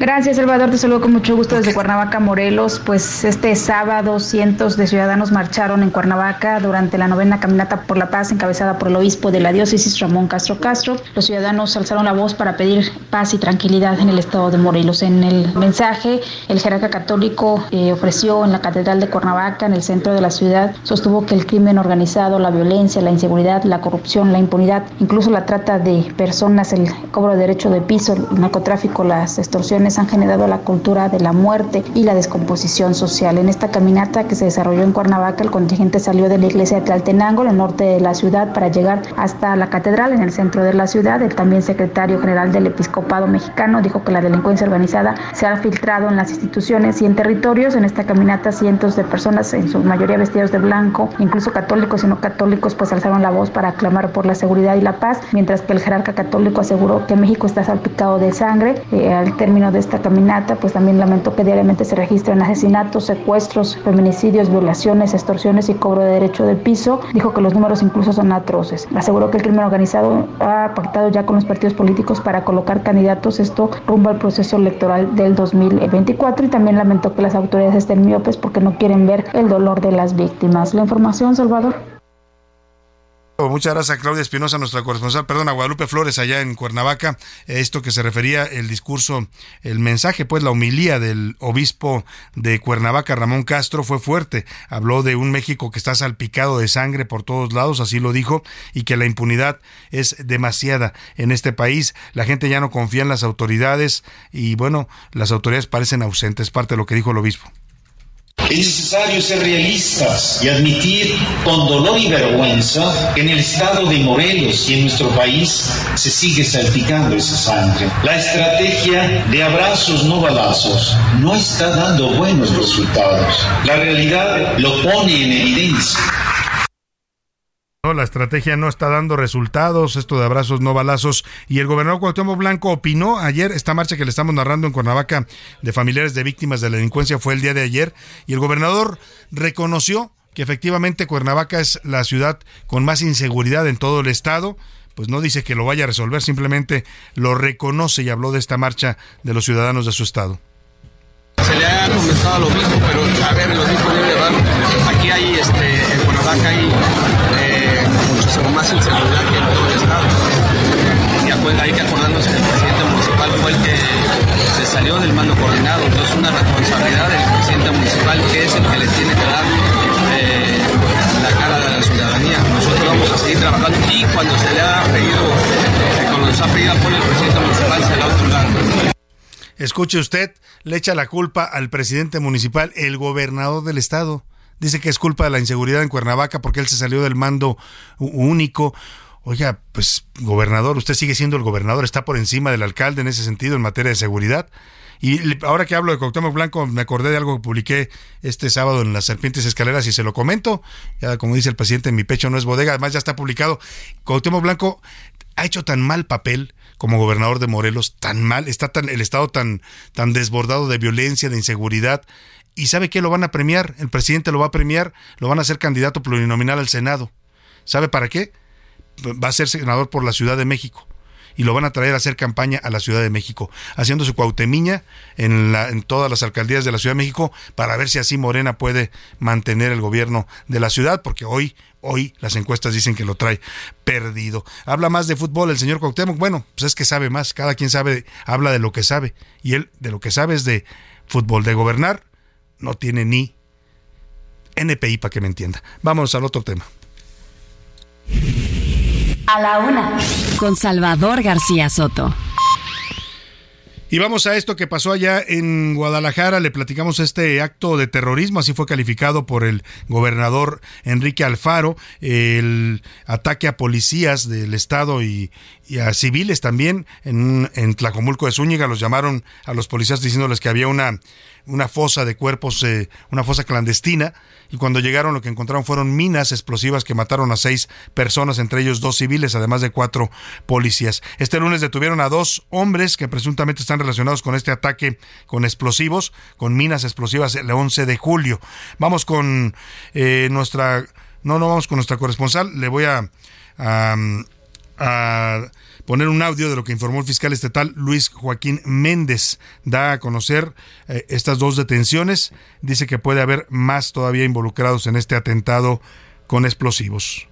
Gracias, Salvador. Te saludo con mucho gusto desde Cuernavaca, Morelos. Pues este sábado cientos de ciudadanos marcharon en Cuernavaca durante la novena caminata por la paz encabezada por el obispo de la diócesis, Ramón Castro Castro. Los ciudadanos alzaron la voz para pedir paz y tranquilidad en el estado de Morelos. En el mensaje, el jerarca católico eh, ofreció en la Catedral de Cuernavaca, en el centro de la ciudad, sostuvo que el crimen organizado, la violencia, la inseguridad, la corrupción, la impunidad, incluso la trata de personas, el cobro de derecho de piso, el narcotráfico, las extorsiones, han generado la cultura de la muerte y la descomposición social. En esta caminata que se desarrolló en Cuernavaca, el contingente salió de la iglesia de Tlaltenango, en el norte de la ciudad, para llegar hasta la catedral en el centro de la ciudad. El también secretario general del Episcopado mexicano dijo que la delincuencia organizada se ha filtrado en las instituciones y en territorios. En esta caminata cientos de personas, en su mayoría vestidos de blanco, incluso católicos y no católicos, pues alzaron la voz para clamar por la seguridad y la paz, mientras que el jerarca católico aseguró que México está salpicado de sangre. Eh, al término de esta caminata, pues también lamentó que diariamente se registran asesinatos, secuestros, feminicidios, violaciones, extorsiones y cobro de derecho del piso. Dijo que los números incluso son atroces. Aseguró que el crimen organizado ha pactado ya con los partidos políticos para colocar candidatos, esto rumbo al proceso electoral del 2024 y también lamentó que las autoridades estén miopes porque no quieren ver el dolor de las víctimas. La información, Salvador. Muchas gracias a Claudia Espinosa, nuestra corresponsal, perdón, a Guadalupe Flores allá en Cuernavaca. Esto que se refería el discurso, el mensaje, pues la humilía del obispo de Cuernavaca, Ramón Castro, fue fuerte. Habló de un México que está salpicado de sangre por todos lados, así lo dijo, y que la impunidad es demasiada en este país. La gente ya no confía en las autoridades y bueno, las autoridades parecen ausentes, parte de lo que dijo el obispo. Es necesario ser realistas y admitir con dolor y vergüenza que en el estado de Morelos y en nuestro país se sigue salpicando esa sangre. La estrategia de abrazos no balazos no está dando buenos resultados. La realidad lo pone en evidencia. No, la estrategia no está dando resultados, esto de abrazos no balazos. Y el gobernador Cuauhtémoc Blanco opinó ayer, esta marcha que le estamos narrando en Cuernavaca de familiares de víctimas de la delincuencia fue el día de ayer, y el gobernador reconoció que efectivamente Cuernavaca es la ciudad con más inseguridad en todo el estado. Pues no dice que lo vaya a resolver, simplemente lo reconoce y habló de esta marcha de los ciudadanos de su estado. Se le ha lo mismo, pero a ver, lo mismo. Aquí hay, este, en Cuernavaca hay más inseguridad que en todo el Estado. Y hay que acordarnos que el presidente municipal fue el que se salió del mando coordinado, entonces una responsabilidad del presidente municipal que es el que le tiene que dar eh, la cara de la ciudadanía. Nosotros vamos a seguir trabajando y cuando se le ha pedido, eh, cuando se ha pedido apoyo al presidente municipal se le ha otorgado. Escuche usted, le echa la culpa al presidente municipal, el gobernador del estado dice que es culpa de la inseguridad en Cuernavaca porque él se salió del mando único. Oiga, pues gobernador, usted sigue siendo el gobernador, está por encima del alcalde en ese sentido en materia de seguridad. Y ahora que hablo de Cuauhtémoc Blanco, me acordé de algo que publiqué este sábado en las Serpientes Escaleras y se lo comento. Ya como dice el presidente, mi pecho no es bodega, además ya está publicado. Cuauhtémoc Blanco ha hecho tan mal papel como gobernador de Morelos, tan mal, está tan el estado tan tan desbordado de violencia, de inseguridad ¿Y sabe qué lo van a premiar? El presidente lo va a premiar, lo van a hacer candidato plurinominal al Senado. ¿Sabe para qué? Va a ser senador por la Ciudad de México. Y lo van a traer a hacer campaña a la Ciudad de México, haciendo su cuautemiña en, la, en todas las alcaldías de la Ciudad de México para ver si así Morena puede mantener el gobierno de la ciudad, porque hoy Hoy las encuestas dicen que lo trae perdido. Habla más de fútbol el señor Cuauhtémoc. Bueno, pues es que sabe más. Cada quien sabe, habla de lo que sabe. Y él de lo que sabe es de fútbol, de gobernar no tiene ni NPI para que me entienda. Vamos al otro tema. A la una, con Salvador García Soto. Y vamos a esto que pasó allá en Guadalajara. Le platicamos este acto de terrorismo, así fue calificado por el gobernador Enrique Alfaro, el ataque a policías del Estado y, a civiles también en, en Tlacomulco de Zúñiga. Los llamaron a los policías diciéndoles que había una una fosa de cuerpos, eh, una fosa clandestina, y cuando llegaron lo que encontraron fueron minas explosivas que mataron a seis personas, entre ellos dos civiles, además de cuatro policías. Este lunes detuvieron a dos hombres que presuntamente están relacionados con este ataque con explosivos, con minas explosivas el 11 de julio. Vamos con eh, nuestra... No, no vamos con nuestra corresponsal, le voy a, poner un audio de lo que informó el fiscal estatal Luis Joaquín Méndez. Da a conocer eh, estas dos detenciones. Dice que puede haber más todavía involucrados en este atentado con explosivos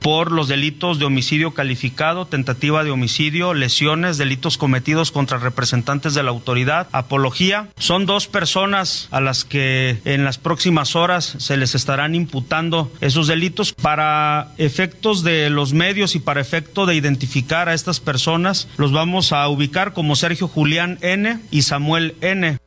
por los delitos de homicidio calificado, tentativa de homicidio, lesiones, delitos cometidos contra representantes de la autoridad, apología. Son dos personas a las que en las próximas horas se les estarán imputando esos delitos para efectos de los medios y para efecto de identificar a estas personas. Los vamos a ubicar como Sergio Julián N y Samuel N.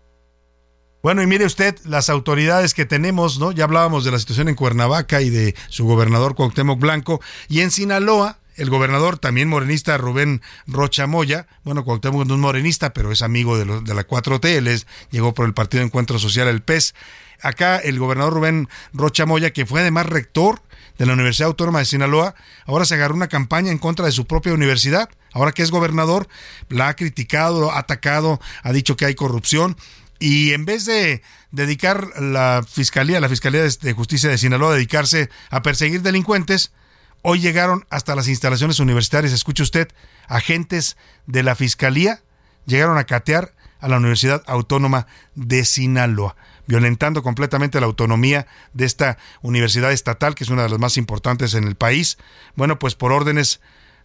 Bueno, y mire usted las autoridades que tenemos, ¿no? Ya hablábamos de la situación en Cuernavaca y de su gobernador Cuauhtémoc Blanco. Y en Sinaloa, el gobernador, también morenista, Rubén Rocha Moya, bueno, Cuauhtémoc no es morenista, pero es amigo de, de la 4T, él llegó por el Partido Encuentro Social, el PES. Acá el gobernador Rubén Rocha Moya, que fue además rector de la Universidad Autónoma de Sinaloa, ahora se agarró una campaña en contra de su propia universidad, ahora que es gobernador, la ha criticado, ha atacado, ha dicho que hay corrupción y en vez de dedicar la Fiscalía, la Fiscalía de Justicia de Sinaloa, a dedicarse a perseguir delincuentes, hoy llegaron hasta las instalaciones universitarias, escuche usted, agentes de la Fiscalía llegaron a catear a la Universidad Autónoma de Sinaloa, violentando completamente la autonomía de esta universidad estatal, que es una de las más importantes en el país. Bueno, pues por órdenes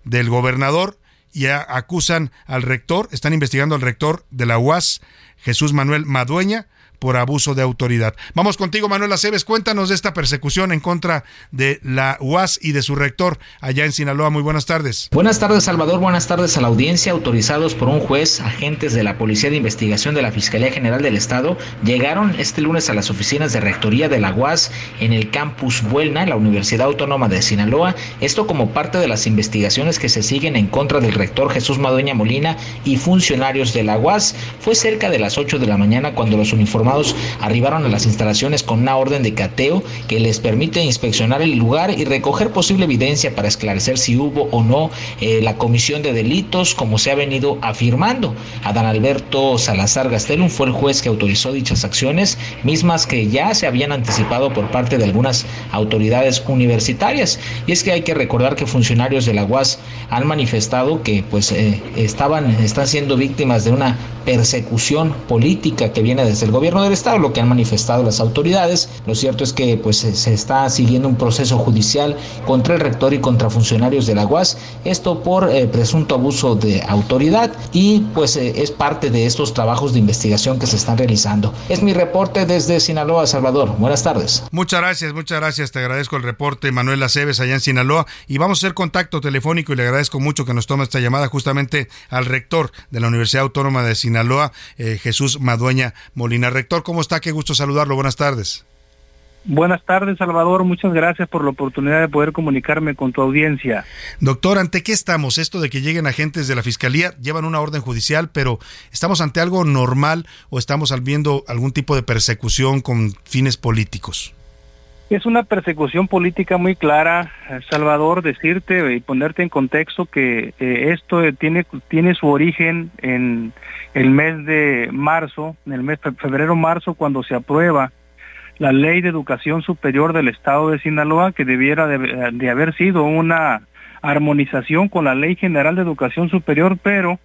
del gobernador y acusan al rector, están investigando al rector de la UAS, Jesús Manuel Madueña, por abuso de autoridad. Vamos contigo, Manuel Aceves. Cuéntanos de esta persecución en contra de la UAS y de su rector allá en Sinaloa. Muy buenas tardes. Buenas tardes, Salvador. Buenas tardes a la audiencia. Autorizados por un juez, agentes de la Policía de Investigación de la Fiscalía General del Estado llegaron este lunes a las oficinas de rectoría de la UAS en el campus Buelna, la Universidad Autónoma de Sinaloa. Esto como parte de las investigaciones que se siguen en contra del rector Jesús Madueña Molina y funcionarios de la UAS. Fue cerca de las 8 de la mañana cuando los uniformados arribaron a las instalaciones con una orden de cateo que les permite inspeccionar el lugar y recoger posible evidencia para esclarecer si hubo o no eh, la comisión de delitos, como se ha venido afirmando. Adán Alberto Salazar Gastelum fue el juez que autorizó dichas acciones, mismas que ya se habían anticipado por parte de algunas autoridades universitarias. Y es que hay que recordar que funcionarios de la UAS han manifestado que pues eh, estaban, están siendo víctimas de una persecución política que viene desde el gobierno del Estado, lo que han manifestado las autoridades. Lo cierto es que pues se está siguiendo un proceso judicial contra el rector y contra funcionarios de la UAS, esto por eh, presunto abuso de autoridad y pues eh, es parte de estos trabajos de investigación que se están realizando. Es mi reporte desde Sinaloa, Salvador. Buenas tardes. Muchas gracias, muchas gracias. Te agradezco el reporte, Manuel Aceves, allá en Sinaloa. Y vamos a hacer contacto telefónico y le agradezco mucho que nos tome esta llamada justamente al rector de la Universidad Autónoma de Sinaloa, eh, Jesús Madueña Molina. Rector, ¿cómo está? Qué gusto saludarlo. Buenas tardes. Buenas tardes, Salvador. Muchas gracias por la oportunidad de poder comunicarme con tu audiencia. Doctor, ¿ante qué estamos? Esto de que lleguen agentes de la Fiscalía, llevan una orden judicial, pero ¿estamos ante algo normal o estamos viendo algún tipo de persecución con fines políticos? Es una persecución política muy clara, Salvador, decirte y ponerte en contexto que eh, esto tiene, tiene su origen en el mes de marzo, en el mes febrero-marzo, cuando se aprueba la ley de educación superior del estado de Sinaloa, que debiera de, haber sido una armonización con la ley general de educación superior, pero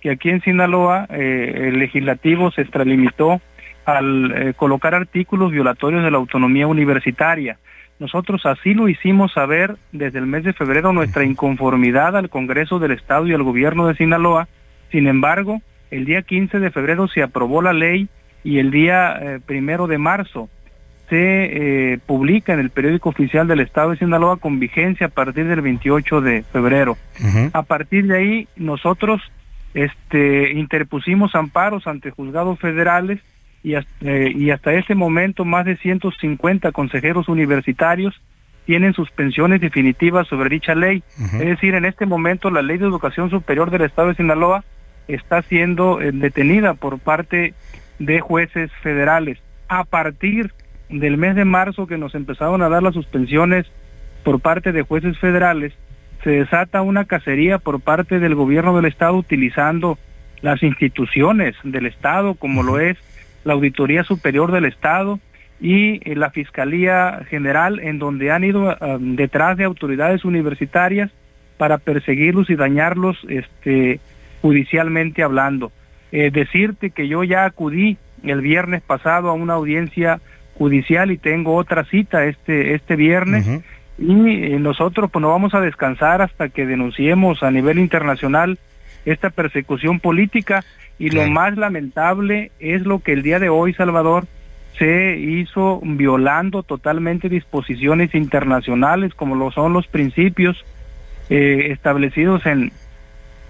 que aquí en Sinaloa eh, el legislativo se extralimitó al eh, colocar artículos violatorios de la autonomía universitaria. Nosotros así lo hicimos saber desde el mes de febrero nuestra inconformidad al Congreso del Estado y al gobierno de Sinaloa. Sin embargo, el día 15 de febrero se aprobó la ley y el día eh, primero de marzo se eh, publica en el periódico oficial del Estado de Sinaloa con vigencia a partir del 28 de febrero. A partir de ahí nosotros este, interpusimos amparos ante juzgados federales y hasta, eh, y hasta ese momento más de 150 consejeros universitarios tienen suspensiones definitivas sobre dicha ley. Es decir, en este momento la ley de educación superior del Estado de Sinaloa está siendo eh, detenida por parte de jueces federales. A partir del mes de marzo que nos empezaron a dar las suspensiones por parte de jueces federales, se desata una cacería por parte del gobierno del Estado utilizando las instituciones del Estado, como lo es la Auditoría Superior del Estado y eh, la Fiscalía General, en donde han ido ah, detrás de autoridades universitarias para perseguirlos y dañarlos este, judicialmente hablando. Eh, decirte que yo ya acudí el viernes pasado a una audiencia judicial y tengo otra cita este, este viernes. Y eh, nosotros pues no vamos a descansar hasta que denunciemos a nivel internacional esta persecución política y lo más lamentable es lo que el día de hoy, Salvador, se hizo violando totalmente disposiciones internacionales como lo son los principios eh, establecidos en,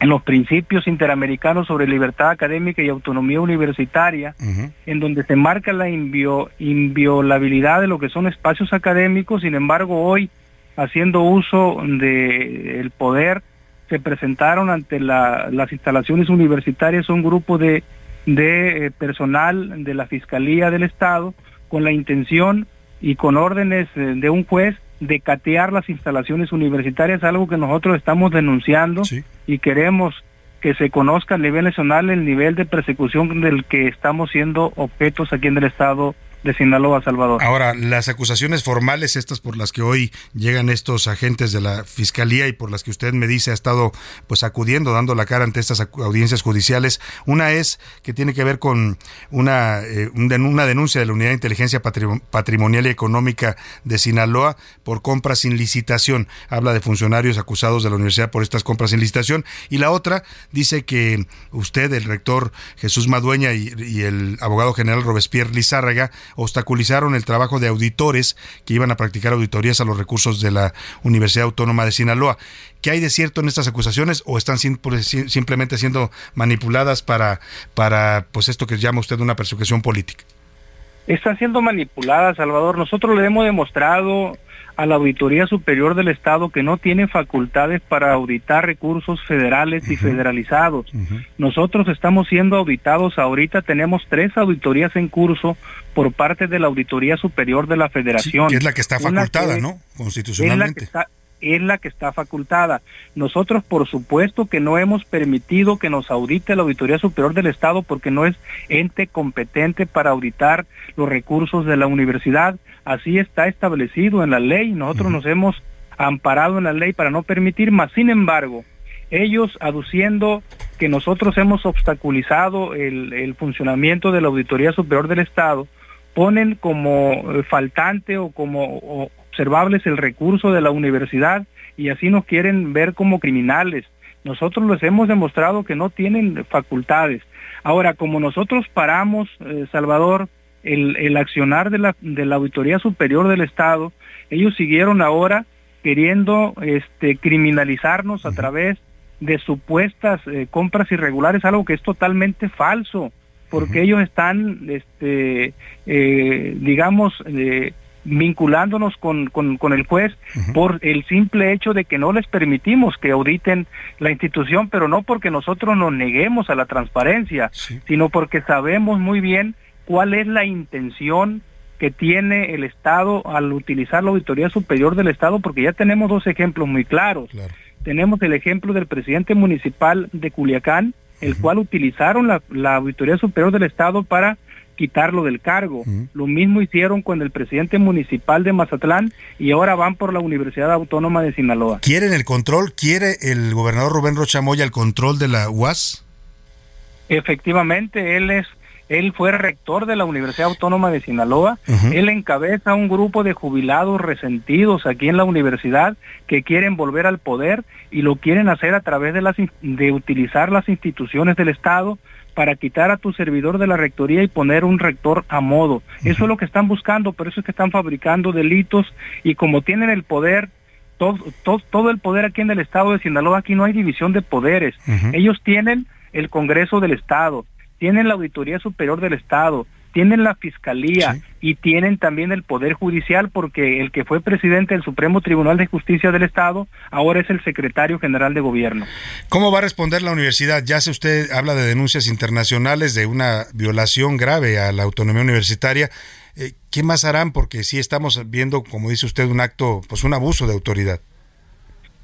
en los principios interamericanos sobre libertad académica y autonomía universitaria, en donde se marca la inviolabilidad de lo que son espacios académicos, sin embargo hoy, haciendo uso del poder, se presentaron ante las instalaciones universitarias un grupo de, de eh, personal de la Fiscalía del Estado con la intención y con órdenes eh, de un juez de catear las instalaciones universitarias, algo que nosotros estamos denunciando y queremos que se conozca a nivel nacional el nivel de persecución del que estamos siendo objetos aquí en el estado de Sinaloa, Salvador. Ahora, las acusaciones formales, estas por las que hoy llegan estos agentes de la fiscalía y por las que usted me dice ha estado pues acudiendo, dando la cara ante estas audiencias judiciales, una es que tiene que ver con una, eh, una denuncia de la Unidad de Inteligencia Patrimonial y Económica de Sinaloa por compras sin licitación. Habla de funcionarios acusados de la universidad por estas compras sin licitación. Y la otra dice que usted, el rector Jesús Madueña y, y el abogado general Robespierre Lizárraga obstaculizaron el trabajo de auditores que iban a practicar auditorías a los recursos de la Universidad Autónoma de Sinaloa. ¿Qué hay de cierto en estas acusaciones o están simplemente siendo manipuladas para, para pues esto que llama usted una persecución política? Están siendo manipuladas, Salvador. Nosotros le hemos demostrado a la Auditoría Superior del Estado que no tiene facultades para auditar recursos federales y federalizados. Nosotros estamos siendo auditados ahorita, tenemos tres auditorías en curso por parte de la Auditoría Superior de la Federación. que es la que está facultada, ¿no? Constitucionalmente es la que está facultada. Nosotros, por supuesto, que no hemos permitido que nos audite la Auditoría Superior del Estado porque no es ente competente para auditar los recursos de la universidad. Así está establecido en la ley. Nosotros nos hemos amparado en la ley para no permitir más. Sin embargo, ellos aduciendo que nosotros hemos obstaculizado el, funcionamiento de la Auditoría Superior del Estado, ponen como eh, faltante o como observables el recurso de la universidad y así nos quieren ver como criminales. Nosotros les hemos demostrado que no tienen facultades. Ahora, como nosotros paramos, eh, Salvador, el, accionar de la, de la Auditoría Superior del Estado, ellos siguieron ahora queriendo este, criminalizarnos a través de supuestas eh, compras irregulares, algo que es totalmente falso, porque ellos están, este, eh, digamos, vinculándonos con, con, el juez por el simple hecho de que no les permitimos que auditen la institución, pero no porque nosotros nos neguemos a la transparencia, sino porque sabemos muy bien cuál es la intención que tiene el Estado al utilizar la Auditoría Superior del Estado, porque ya tenemos dos ejemplos muy claros. Tenemos el ejemplo del presidente municipal de Culiacán, el cual utilizaron la, la Auditoría Superior del Estado para quitarlo del cargo. Lo mismo hicieron con el presidente municipal de Mazatlán y ahora van por la Universidad Autónoma de Sinaloa. ¿Quieren el control? ¿Quiere el gobernador Rubén Rochamoya el control de la UAS? Efectivamente, él es él fue rector de la Universidad Autónoma de Sinaloa. Él encabeza un grupo de jubilados resentidos aquí en la universidad que quieren volver al poder y lo quieren hacer a través de, las, de utilizar las instituciones del Estado para quitar a tu servidor de la rectoría y poner un rector a modo. Eso es lo que están buscando, por eso es que están fabricando delitos y como tienen el poder, todo, todo, el poder aquí en el estado de Sinaloa, aquí no hay división de poderes. Ellos tienen el Congreso del Estado, tienen la Auditoría Superior del Estado, tienen la Fiscalía y tienen también el Poder Judicial porque el que fue presidente del Supremo Tribunal de Justicia del Estado ahora es el secretario general de gobierno. ¿Cómo va a responder la universidad? Ya se usted habla de denuncias internacionales de una violación grave a la autonomía universitaria. Eh, ¿Qué más harán? Porque sí estamos viendo, como dice usted, un acto, pues un abuso de autoridad.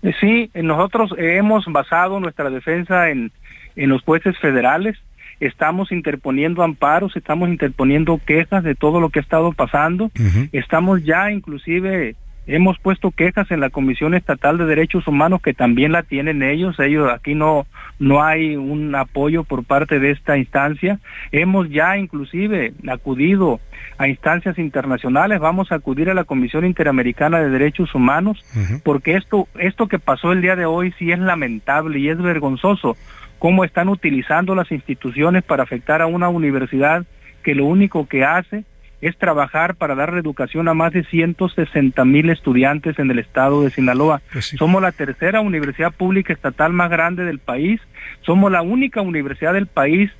Eh, sí, nosotros hemos basado nuestra defensa en, en los jueces federales estamos interponiendo amparos, estamos interponiendo quejas de todo lo que ha estado pasando, estamos ya inclusive hemos puesto quejas en la Comisión Estatal de Derechos Humanos que también la tienen ellos, ellos aquí no no hay un apoyo por parte de esta instancia. Hemos ya inclusive acudido a instancias internacionales, vamos a acudir a la Comisión Interamericana de Derechos Humanos porque esto esto que pasó el día de hoy sí es lamentable y es vergonzoso cómo están utilizando las instituciones para afectar a una universidad que lo único que hace es trabajar para dar educación a más de 160 mil estudiantes en el estado de Sinaloa. Pues somos la tercera universidad pública estatal más grande del país, somos la única universidad del país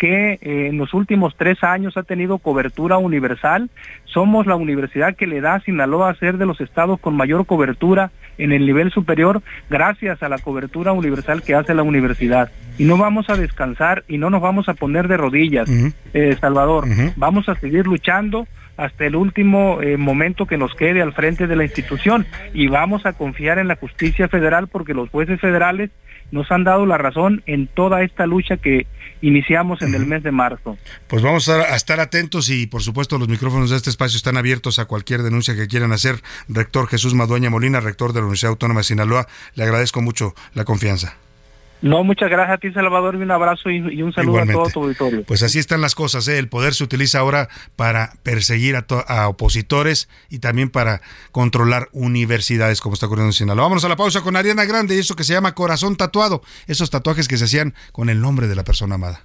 que eh, en los últimos tres años ha tenido cobertura universal. Somos la universidad que le da a Sinaloa a ser de los estados con mayor cobertura en el nivel superior gracias a la cobertura universal que hace la universidad. Y no vamos a descansar y no nos vamos a poner de rodillas, eh, Salvador. Vamos a seguir luchando hasta el último eh, momento que nos quede al frente de la institución y vamos a confiar en la justicia federal porque los jueces federales nos han dado la razón en toda esta lucha que iniciamos en el mes de marzo. Pues vamos a, estar atentos y por supuesto los micrófonos de este espacio están abiertos a cualquier denuncia que quieran hacer. Rector Jesús Madueña Molina, rector de la Universidad Autónoma de Sinaloa, le agradezco mucho la confianza. No, muchas gracias a ti, Salvador, y un abrazo y, un saludo a todo tu auditorio. Pues así están las cosas, ¿eh? el poder se utiliza ahora para perseguir a, a, opositores y también para controlar universidades, como está ocurriendo en Sinaloa. Vámonos a la pausa con Ariana Grande y eso que se llama corazón tatuado, esos tatuajes que se hacían con el nombre de la persona amada.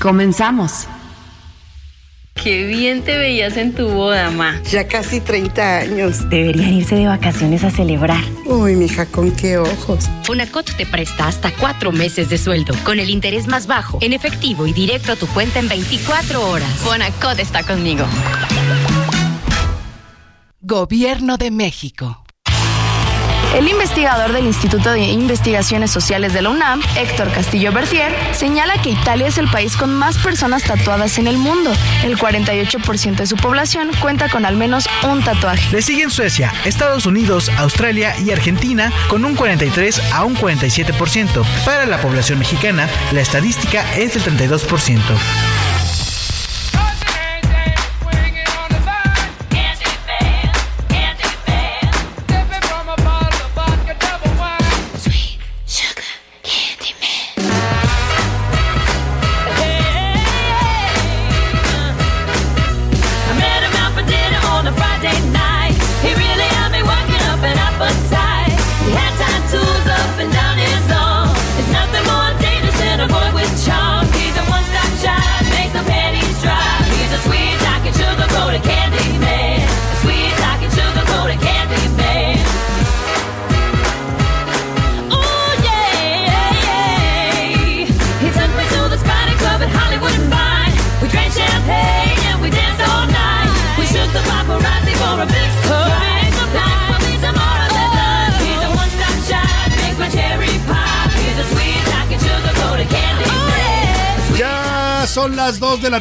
Comenzamos. Qué bien te veías en tu boda, ma. Ya casi 30 años. Deberían irse de vacaciones a celebrar. Uy, mija, con qué ojos. Fonacot te presta hasta cuatro meses de sueldo, con el interés más bajo, en efectivo y directo a tu cuenta en 24 horas. Fonacot está conmigo. Gobierno de México. El investigador del Instituto de Investigaciones Sociales de la UNAM, Héctor Castillo Bertier, señala que Italia es el país con más personas tatuadas en el mundo. El 48% de su población cuenta con al menos un tatuaje. Le siguen Suecia, Estados Unidos, Australia y Argentina con un 43 a un 47%. Para la población mexicana, la estadística es del 32%.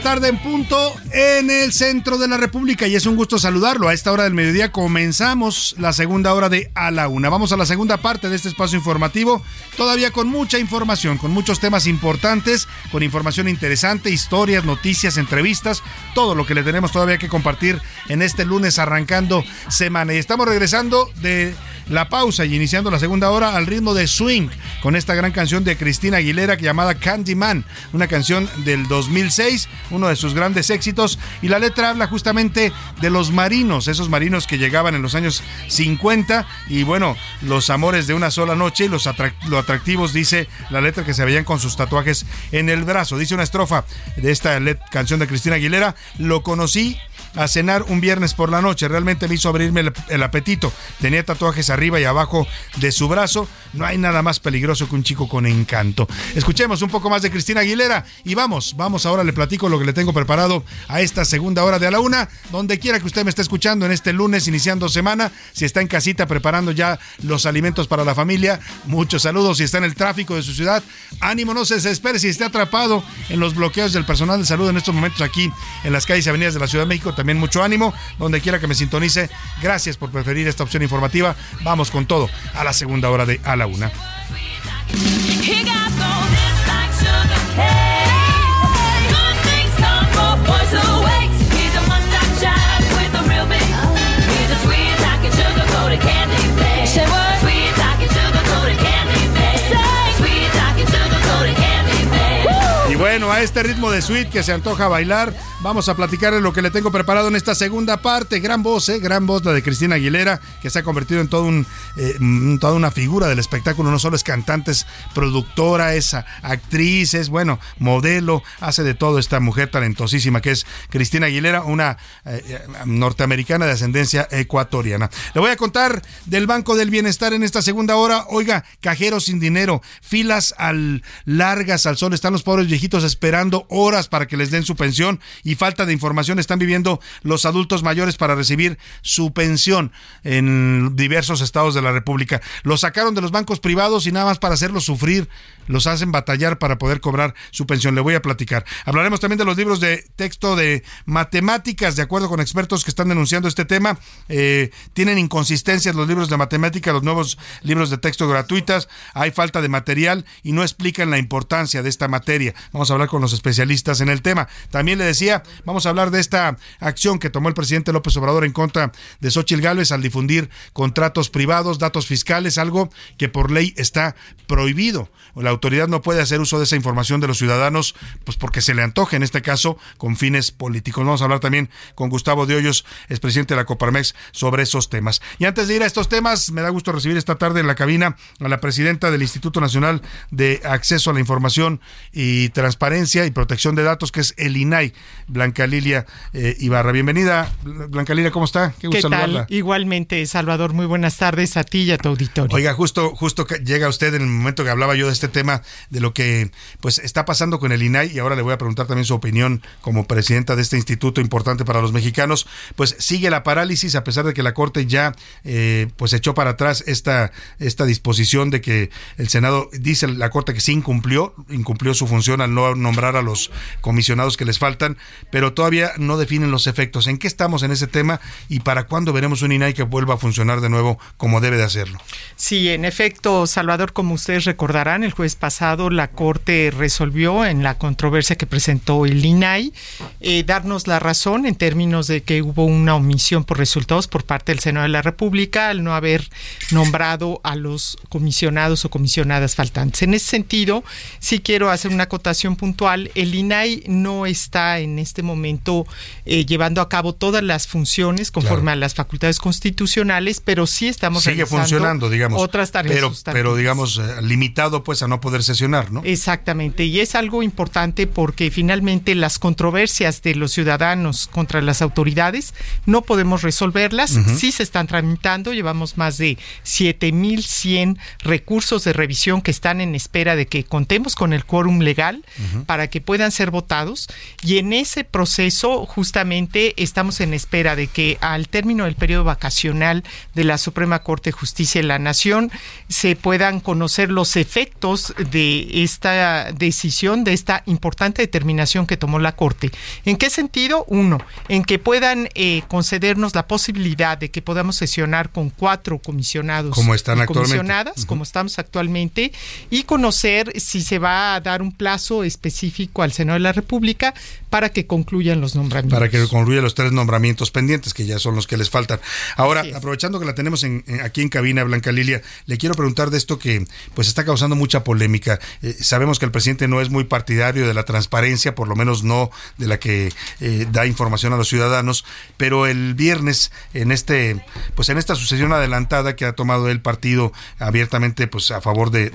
Tarde en punto en el centro de la República y es un gusto saludarlo. A esta hora del mediodía comenzamos la segunda hora de A la Una. Vamos a la segunda parte de este espacio informativo, todavía con mucha información, con muchos temas importantes, con información interesante, historias, noticias, entrevistas, todo lo que le tenemos todavía que compartir en este lunes arrancando semana. Y estamos regresando de la pausa y iniciando la segunda hora al ritmo de Swing con esta gran canción de Cristina Aguilera llamada Candyman, una canción del 2006, uno de sus grandes éxitos. Y la letra habla justamente de los marinos, esos marinos que llegaban en los años 50 y bueno, los amores de una sola noche, los lo atractivos dice la letra que se veían con sus tatuajes en el brazo, dice una estrofa de esta canción de Cristina Aguilera, lo conocí a cenar un viernes por la noche. Realmente me hizo abrirme el, apetito. Tenía tatuajes arriba y abajo de su brazo. No hay nada más peligroso que un chico con encanto. Escuchemos un poco más de Cristina Aguilera y vamos, vamos ahora le platico lo que le tengo preparado a esta segunda hora de a la una. Donde quiera que usted me esté escuchando en este lunes iniciando semana, si está en casita preparando ya los alimentos para la familia, muchos saludos. Si está en el tráfico de su ciudad, ánimo, no se desespere. Si está atrapado en los bloqueos del personal de salud en estos momentos aquí en las calles y avenidas de la Ciudad de México, también mucho ánimo, donde quiera que me sintonice. Gracias por preferir esta opción informativa. Vamos con todo a la segunda hora de A la Una. Bueno, a este ritmo de suite que se antoja bailar, vamos a platicar de lo que le tengo preparado en esta segunda parte. Gran voz, ¿eh? Gran voz la de Cristina Aguilera, que se ha convertido en todo un, eh, mm, toda una figura del espectáculo. No solo es cantante, es productora, es actriz, es, bueno, modelo, hace de todo esta mujer talentosísima que es Cristina Aguilera, una eh, eh, norteamericana de ascendencia ecuatoriana. Le voy a contar del Banco del Bienestar en esta segunda hora. Oiga, cajeros sin dinero, filas al, largas al sol, están los pobres viejitos esperando horas para que les den su pensión y falta de información están viviendo los adultos mayores para recibir su pensión en diversos estados de la República. Los sacaron de los bancos privados y nada más para hacerlos sufrir, los hacen batallar para poder cobrar su pensión. Le voy a platicar. Hablaremos también de los libros de texto de matemáticas, de acuerdo con expertos que están denunciando este tema. Eh, tienen inconsistencias los libros de matemática, los nuevos libros de texto gratuitas, hay falta de material y no explican la importancia de esta materia. Vamos a hablar con los especialistas en el tema. También le decía, vamos a hablar de esta acción que tomó el presidente López Obrador en contra de Xochitl Gálvez al difundir contratos privados, datos fiscales, algo que por ley está prohibido. La autoridad no puede hacer uso de esa información de los ciudadanos, pues porque se le antoje, en este caso, con fines políticos. Vamos a hablar también con Gustavo de Hoyos, es presidente de la Coparmex, sobre esos temas. Y antes de ir a estos temas, me da gusto recibir esta tarde en la cabina a la presidenta del Instituto Nacional de Acceso a la Información y Transparencia y Protección de Datos, que es el INAI, Blanca Lilia eh, Ibarra. Bienvenida, Blanca Lilia, ¿cómo está? Qué, gusto tal? Igualmente, Salvador, muy buenas tardes a ti y a tu auditorio. Oiga, justo, justo llega usted en el momento que hablaba yo de este tema, de lo que pues está pasando con el INAI, y ahora le voy a preguntar también su opinión como presidenta de este instituto importante para los mexicanos. Pues sigue la parálisis, a pesar de que la Corte ya eh, pues echó para atrás esta, esta disposición de que el Senado dice la Corte que sí incumplió, incumplió su función al no nombrar a los comisionados que les faltan, pero todavía no definen los efectos. ¿En qué estamos en ese tema y para cuándo veremos un INAI que vuelva a funcionar de nuevo como debe de hacerlo? Sí, en efecto, Salvador, como ustedes recordarán, el jueves pasado la Corte resolvió en la controversia que presentó el INAI eh, darnos la razón en términos de que hubo una omisión por resultados por parte del Senado de la República al no haber nombrado a los comisionados o comisionadas faltantes. En ese sentido, sí quiero hacer una acotación puntual. El INAI no está en este momento eh, llevando a cabo todas las funciones conforme a las facultades constitucionales, pero sí estamos sigue funcionando, digamos, otras tareas. Pero, pero digamos eh, limitado pues a no poder sesionar, ¿no? Exactamente, y es algo importante porque finalmente las controversias de los ciudadanos contra las autoridades no podemos resolverlas, sí se están tramitando, llevamos más de 7100 recursos de revisión que están en espera de que contemos con el quórum legal para que puedan ser votados y en ese proceso justamente estamos en espera de que al término del periodo vacacional de la Suprema Corte de Justicia de la Nación se puedan conocer los efectos de esta decisión, de esta importante determinación que tomó la Corte. ¿En qué sentido? Uno, en que puedan eh, concedernos la posibilidad de que podamos sesionar con cuatro comisionados como están comisionadas, como estamos actualmente, y conocer si se va a dar un plazo específico al Senado de la República para que concluyan los nombramientos. Para que concluyan los tres nombramientos pendientes, que ya son los que les faltan. Ahora, aprovechando que la tenemos en, aquí en cabina, Blanca Lilia, le quiero preguntar de esto que pues está causando mucha polémica. Eh, sabemos que el presidente no es muy partidario de la transparencia, por lo menos no de la que eh, da información a los ciudadanos, pero el viernes en este pues en esta sucesión adelantada que ha tomado el partido abiertamente pues a favor de,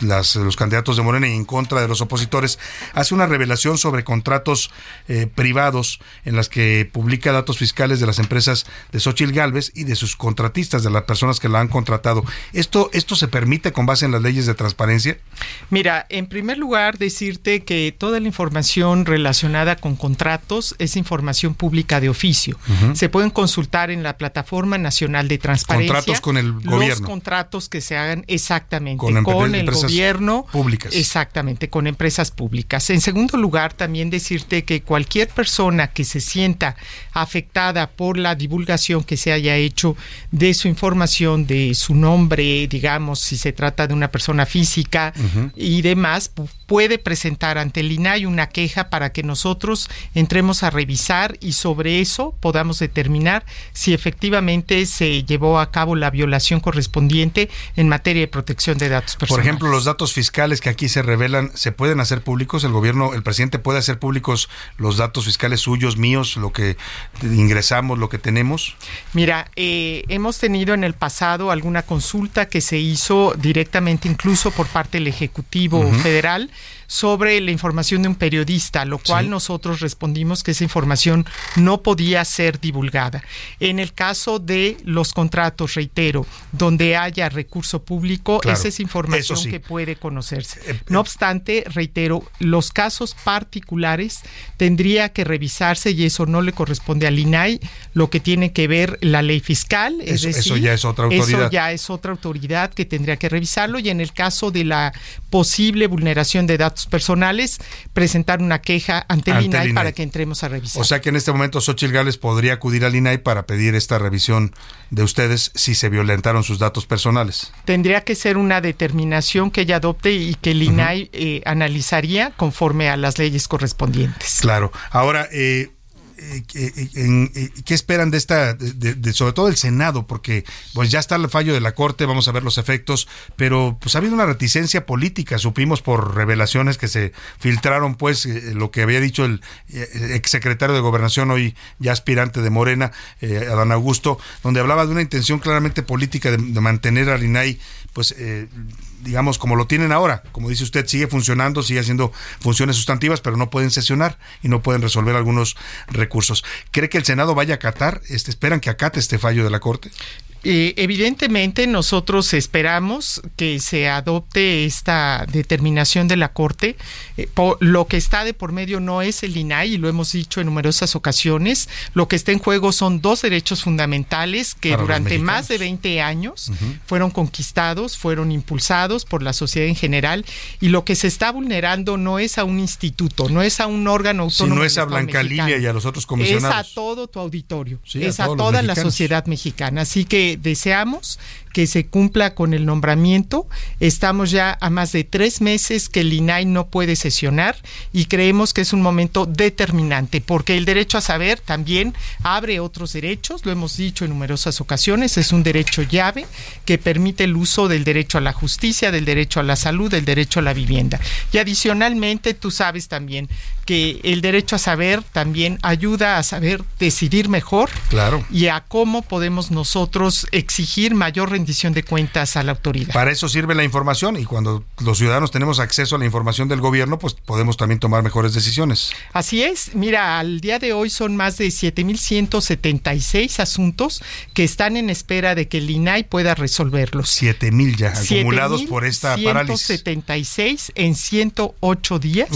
las, los candidatos de Morena y en contra de los opositores, hace una revelación sobre contratos eh, privados en las que publica datos fiscales de las empresas de Xochitl Galvez y de sus contratistas, de las personas que la han contratado. ¿Esto, ¿Esto se permite con base en las leyes de transparencia? Mira, en primer lugar, decirte que toda la información relacionada con contratos es información pública de oficio. Se pueden consultar en la Plataforma Nacional de Transparencia. Contratos con el gobierno. Los contratos que se hagan exactamente con, el gobierno. Públicas. Exactamente, con empresas públicas. En segundo lugar, también decirte que cualquier cualquier persona que se sienta afectada por la divulgación que se haya hecho de su información, de su nombre, digamos, si se trata de una persona física y demás, puede presentar ante el INAI una queja para que nosotros entremos a revisar y sobre eso podamos determinar si efectivamente se llevó a cabo la violación correspondiente en materia de protección de datos personales. Por ejemplo, los datos fiscales que aquí se revelan, ¿se pueden hacer públicos? ¿El gobierno, el presidente puede hacer públicos los datos fiscales suyos, míos, lo que ingresamos, lo que tenemos? Mira, eh, hemos tenido en el pasado alguna consulta que se hizo directamente incluso por parte del Ejecutivo Federal sobre la información de un periodista, lo cual nosotros respondimos que esa información no podía ser divulgada. En el caso de los contratos, reitero, donde haya recurso público, esa es información que puede conocerse. Eh, no obstante, reitero, los casos particulares tendría que revisarse y eso no le corresponde al INAI, lo que tiene que ver la ley fiscal, es decir, eso ya es otra autoridad. Eso ya es otra autoridad que tendría que revisarlo y en el caso de la posible vulneración de datos personales, presentar una queja ante, el, INAI para que entremos a revisar. O sea que en este momento Xochitl Gales podría acudir al INAI para pedir esta revisión de ustedes si se violentaron sus datos personales. Tendría que ser una determinación que ella adopte y que el INAI eh, analizaría conforme a las leyes correspondientes. Claro. Ahora, eh, eh, eh, ¿qué esperan de esta, de, sobre todo el Senado? Porque pues ya está el fallo de la Corte, vamos a ver los efectos, pero pues ha habido una reticencia política, supimos por revelaciones que se filtraron, pues eh, lo que había dicho el exsecretario de Gobernación, hoy ya aspirante de Morena, Adán Augusto, donde hablaba de una intención claramente política de, mantener al INAI, pues digamos, como lo tienen ahora. Como dice usted, sigue funcionando, sigue haciendo funciones sustantivas, pero no pueden sesionar y no pueden resolver algunos recursos. ¿Cree que el Senado vaya a acatar? Este, ¿Esperan que acate este fallo de la Corte? Eh, evidentemente nosotros esperamos que se adopte esta determinación de la Corte. Eh, lo que está de por medio no es el INAI y lo hemos dicho en numerosas ocasiones. Lo que está en juego son dos derechos fundamentales que durante más de 20 años fueron conquistados, fueron impulsados por la sociedad en general y lo que se está vulnerando no es a un instituto, no es a un órgano autónomo. no es a Blanca Línea y a los otros comisionados. Es a todo tu auditorio, es a toda la sociedad mexicana. Así que deseamos que se cumpla con el nombramiento. Estamos ya a más de tres meses que el INAI no puede sesionar y creemos que es un momento determinante porque el derecho a saber también abre otros derechos, lo hemos dicho en numerosas ocasiones, es un derecho llave que permite el uso del derecho a la justicia, del derecho a la salud, del derecho a la vivienda. Y adicionalmente tú sabes también que el derecho a saber también ayuda a saber decidir mejor claro. y a cómo podemos nosotros exigir mayor rendición de cuentas a la autoridad. Para eso sirve la información y cuando los ciudadanos tenemos acceso a la información del gobierno, pues podemos también tomar mejores decisiones. Así es, mira, al día de hoy son más de 7.176 asuntos que están en espera de que el INAI pueda resolverlos. 7.000 ya acumulados por esta parálisis. 176 en 108 días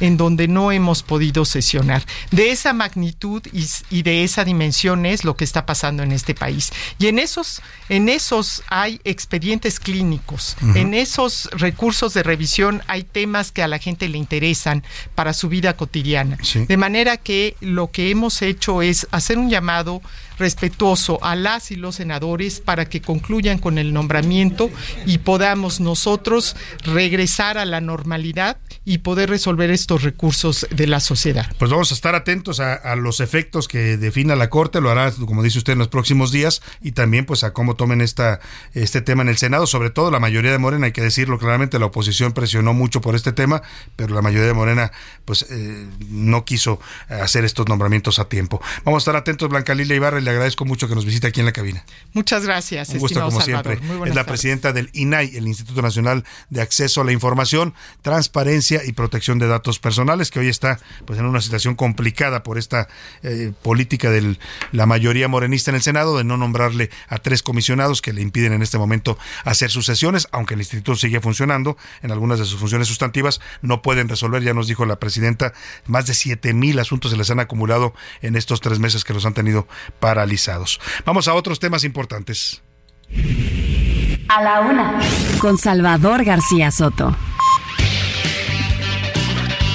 en donde no hemos podido sesionar. De esa magnitud y, de esa dimensión es lo que está pasando en este país. Y en esos, en esos hay expedientes clínicos, en esos recursos de revisión hay temas que a la gente le interesan para su vida cotidiana. De manera que lo que hemos hecho es hacer un llamado respetuoso a las y los senadores para que concluyan con el nombramiento y podamos nosotros regresar a la normalidad y poder resolver estos recursos de la sociedad. Pues vamos a estar atentos a, los efectos que defina la Corte, lo hará, como dice usted, en los próximos días y también pues a cómo tomen esta, este tema en el Senado, sobre todo la mayoría de Morena, hay que decirlo claramente, la oposición presionó mucho por este tema, pero la mayoría de Morena pues eh, no quiso hacer estos nombramientos a tiempo. Vamos a estar atentos, Blanca Lilia Ibarra, le agradezco mucho que nos visite aquí en la cabina. Muchas gracias. Un gusto como siempre. Es la presidenta del INAI, el Instituto Nacional de Acceso a la Información, Transparencia y Protección de Datos Personales, que hoy está pues en una situación complicada por esta eh, política de la mayoría morenista en el Senado de no nombrarle a tres comisionados que le impiden en este momento hacer sus sesiones, aunque el instituto sigue funcionando en algunas de sus funciones sustantivas, no pueden resolver, ya nos dijo la presidenta, más de siete mil asuntos se les han acumulado en estos tres meses que los han tenido paralizados. Vamos a otros temas importantes. A la una, con Salvador García Soto.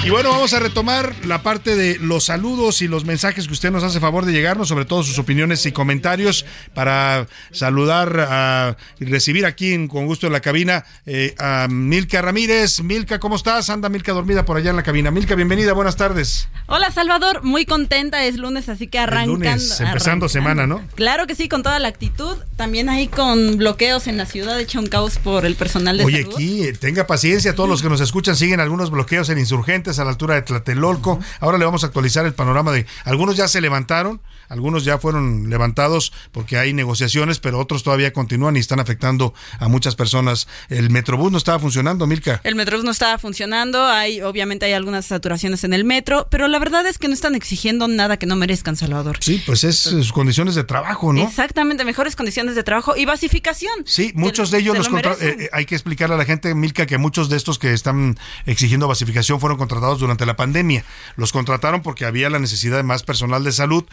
Y bueno, vamos a retomar la parte de los saludos y los mensajes que usted nos hace favor de llegarnos, sobre todo sus opiniones y comentarios, para saludar a, y recibir aquí en, con gusto en la cabina eh, a Milka Ramírez. Milka, ¿cómo estás? Anda Milka dormida por allá en la cabina. Milka, bienvenida, buenas tardes. Hola Salvador, muy contenta, es lunes, así que arrancando. lunes, empezando arrancando. semana, ¿no? Claro que sí, con toda la actitud. También ahí con bloqueos en la ciudad, hecho un caos por el personal de Oye, salud. aquí eh, tenga paciencia, todos los que nos escuchan siguen algunos bloqueos en insurgentes a la altura de Tlatelolco. Ahora le vamos a actualizar el panorama de algunos ya se levantaron, algunos ya fueron levantados porque hay negociaciones, pero otros todavía continúan y están afectando a muchas personas. El Metrobús no estaba funcionando, Milka. El Metrobús no estaba funcionando, hay obviamente hay algunas saturaciones en el metro, pero la verdad es que no están exigiendo nada que no merezcan, Salvador. Sí, pues es sus condiciones de trabajo, ¿no? Exactamente, mejores condiciones de trabajo y basificación. Sí, muchos de ellos los contra- eh, eh, hay que explicarle a la gente, Milka, que muchos de estos que están exigiendo basificación fueron contratados durante la pandemia. Los contrataron porque había la necesidad de más personal de salud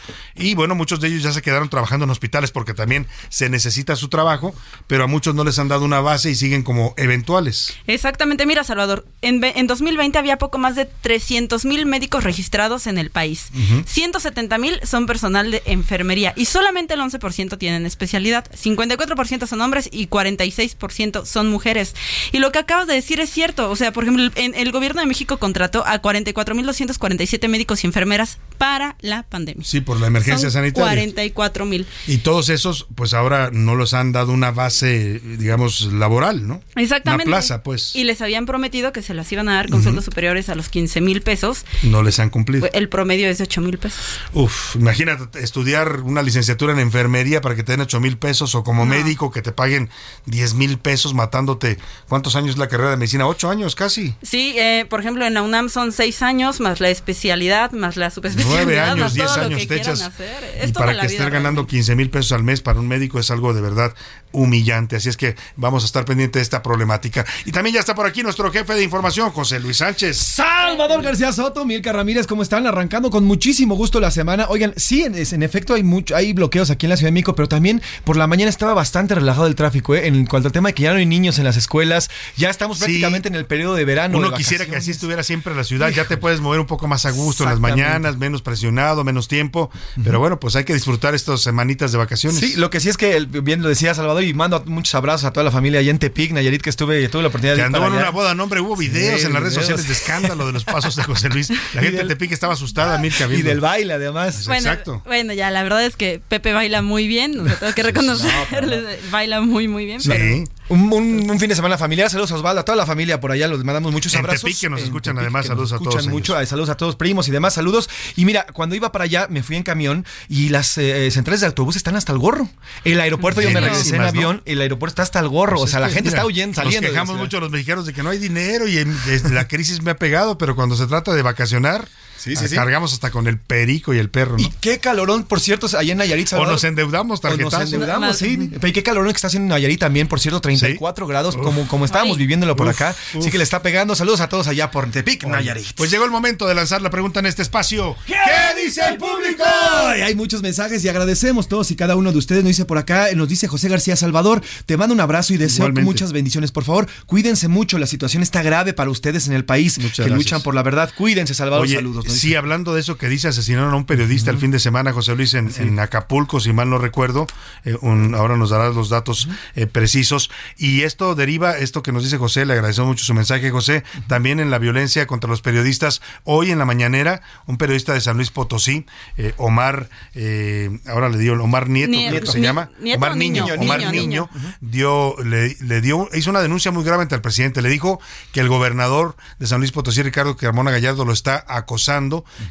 y bueno, muchos de ellos ya se quedaron trabajando en hospitales porque también se necesita su trabajo, pero a muchos no les han dado una base y siguen como eventuales. Exactamente, mira Salvador, en, en 2020 había poco más de 300 mil médicos registrados en el país. Ujú. 170 mil son personal de enfermería y solamente el 11% tienen especialidad. 54% son hombres y 46% son mujeres. Y lo que acabas de decir es cierto. O sea, por ejemplo, en, el gobierno de México contrató a 44.247 médicos y enfermeras para la pandemia. Sí, por la emergencia Son sanitaria. 44 mil. Y todos esos, pues ahora no los han dado una base, digamos, laboral, ¿no? Exactamente. Una plaza, pues. Y les habían prometido que se las iban a dar con sueldos superiores a los 15 mil pesos. No les han cumplido. El promedio es de 8 mil pesos. Uf, imagínate estudiar una licenciatura en enfermería para que te den 8 mil pesos o como médico que te paguen 10 mil pesos matándote. ¿Cuántos años es la carrera de medicina? Ocho años casi. Sí, eh, por ejemplo, en la UNAM son 6 años, más la especialidad, más la subespecialidad. Nueve más años, todo 10 lo años que te quieran echas. Hacer. Y Es para que estés ganando 15 mil pesos al mes para un médico es algo de verdad humillante. Así es que vamos a estar pendiente de esta problemática. Y también ya está por aquí nuestro jefe de información, José Luis Sánchez. Salvador García Soto, Milka Ramírez, ¿cómo están? Arrancando con muchísimo gusto la semana. Oigan, sí, en, es- en efecto hay mucho, hay bloqueos aquí en la Ciudad de México, pero también por la mañana estaba bastante relajado el tráfico, ¿eh? En cuanto al tema de que ya no hay niños en las escuelas, ya estamos Sí. prácticamente en el periodo de verano. Uno de quisiera que así estuviera siempre la ciudad, ya te puedes mover un poco más a gusto en las mañanas, menos presionado, menos tiempo, pero bueno, pues hay que disfrutar estas semanitas de vacaciones. Sí, lo que sí es que bien lo decía Salvador y mando muchos abrazos a toda la familia allá en Tepic, Nayarit, que estuve, tuve la oportunidad Que de ir para en allá. una boda, no, hombre, hubo videos Sí, en las redes videos. sociales de escándalo de los pasos de José Luis. La gente del- de Tepic estaba asustada, Mirka. Y del baile, además. Bueno, Exacto. bueno, ya la verdad es que Pepe baila muy bien, o sea, tengo que reconocerle, baila muy muy bien, pero Un, un- un fin de semana familiar. Saludos a Osvaldo, a toda la familia por allá. Los mandamos muchos En abrazos. Tepic, que nos escuchan, Tepic, además, saludos a todos escuchan ellos. mucho. Ay, Saludos a todos, primos y demás. Saludos. Y mira, cuando iba para allá, me fui en camión y las eh, centrales de autobús están hasta el gorro. El aeropuerto, yo me regresé en avión. El aeropuerto está hasta el gorro. Pues o sea, la que, gente mira, está huyendo, saliendo. Nos quejamos mucho los mexicanos de que no hay dinero y en- la crisis me ha pegado, pero cuando se trata de vacacionar, Sí, sí, sí. cargamos hasta con el perico y el perro, ¿no? Y qué calorón, por cierto, allá en Nayarit. O Salvador. nos endeudamos, O nos endeudamos, sí. Y qué calorón que está haciendo en Nayarit también, por cierto, 34 grados, como, como estábamos viviéndolo por Uf, acá. uf. Sí que le está pegando. Saludos a todos allá por Tepic, Nayarit. Pues llegó el momento de lanzar la pregunta en este espacio. ¿Qué dice el público? Ay, hay muchos mensajes y agradecemos todos y cada uno de ustedes. Nos dice por acá, nos dice José García Salvador, te mando un abrazo y deseo Igualmente. muchas bendiciones. Por favor, cuídense mucho, la situación está grave para ustedes en el país que gracias. luchan por la verdad. Cuídense, Salvador, Oye, saludos. Sí, hablando de eso que dice, asesinaron a un periodista el fin de semana, José Luis, en, en Acapulco, si mal no recuerdo. Eh, un- ahora nos dará los datos eh, precisos. Y esto deriva, esto que nos dice José, le agradecemos mucho su mensaje, José, también en la violencia contra los periodistas. Hoy en la mañanera, un periodista de San Luis Potosí, eh, Omar, eh, ahora le dio Omar Nieto, se llama. Nieto Omar Niño, niño, Omar niño, Niño, niño. dio, le, le dio, hizo una denuncia muy grave ante el presidente. Le dijo que el gobernador de San Luis Potosí, Ricardo Carmona Gallardo, lo está acosando,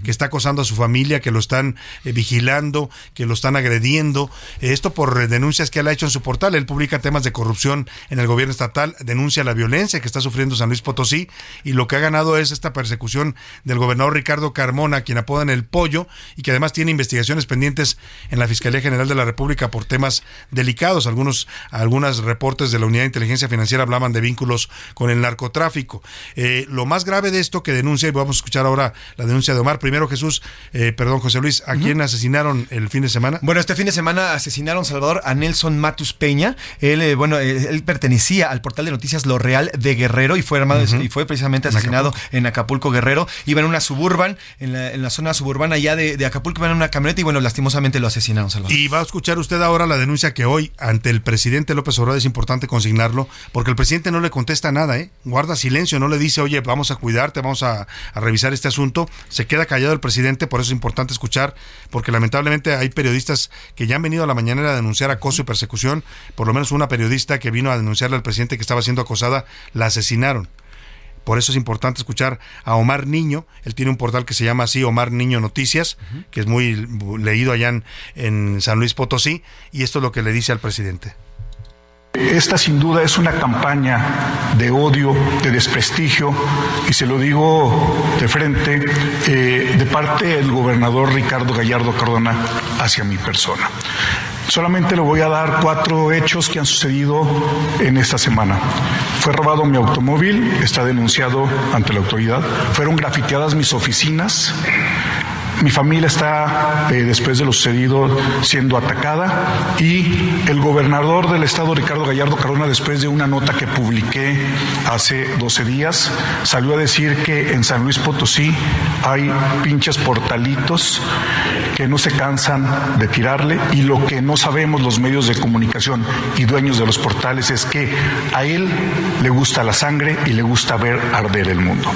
que está acosando a su familia, que lo están eh, vigilando, que lo están agrediendo. Esto por denuncias que él ha hecho en su portal. Él publica temas de corrupción en el gobierno estatal, denuncia la violencia que está sufriendo San Luis Potosí y lo que ha ganado es esta persecución del gobernador Ricardo Carmona, quien apodan el pollo y que además tiene investigaciones pendientes en la Fiscalía General de la República por temas delicados. Algunos, algunos reportes de la Unidad de Inteligencia Financiera hablaban de vínculos con el narcotráfico. Eh, lo más grave de esto que denuncia, y vamos a escuchar ahora la denuncia denuncia de Omar. Primero, Jesús, eh, perdón, José Luis, ¿a quién asesinaron el fin de semana? Bueno, este fin de semana asesinaron Salvador a Nelson Matus Peña. Él, eh, bueno, eh, él pertenecía al portal de noticias Lo Real de Guerrero y fue armado y fue precisamente asesinado en Acapulco, Guerrero. Iba en una suburban, en la, en la zona suburbana allá de, de Acapulco, iba en una camioneta y bueno, lastimosamente lo asesinaron, Salvador. Y va a escuchar usted ahora la denuncia que hoy ante el presidente López Obrador es importante consignarlo, porque el presidente no le contesta nada, ¿eh? Guarda silencio, no le dice, oye, vamos a cuidarte, vamos a, a revisar este asunto. Se queda callado el presidente, por eso es importante escuchar, porque lamentablemente hay periodistas que ya han venido a la mañana a denunciar acoso y persecución. Por lo menos una periodista que vino a denunciarle al presidente que estaba siendo acosada, la asesinaron. Por eso es importante escuchar a Omar Niño. Él tiene un portal que se llama así, Omar Niño Noticias, que es muy leído allá en, en San Luis Potosí. Y esto es lo que le dice al presidente. Esta sin duda es una campaña de odio, de desprestigio, y se lo digo de frente, eh, de parte del gobernador Ricardo Gallardo Cardona hacia mi persona. Solamente le voy a dar cuatro hechos que han sucedido en esta semana. Fue robado mi automóvil, está denunciado ante la autoridad. Fueron grafiteadas mis oficinas. Mi familia está, eh, después de lo sucedido, siendo atacada y el gobernador del estado, Ricardo Gallardo Cardona, después de una nota que publiqué hace 12 días, salió a decir que en San Luis Potosí hay pinches portalitos que no se cansan de tirarle y lo que no sabemos los medios de comunicación y dueños de los portales es que a él le gusta la sangre y le gusta ver arder el mundo.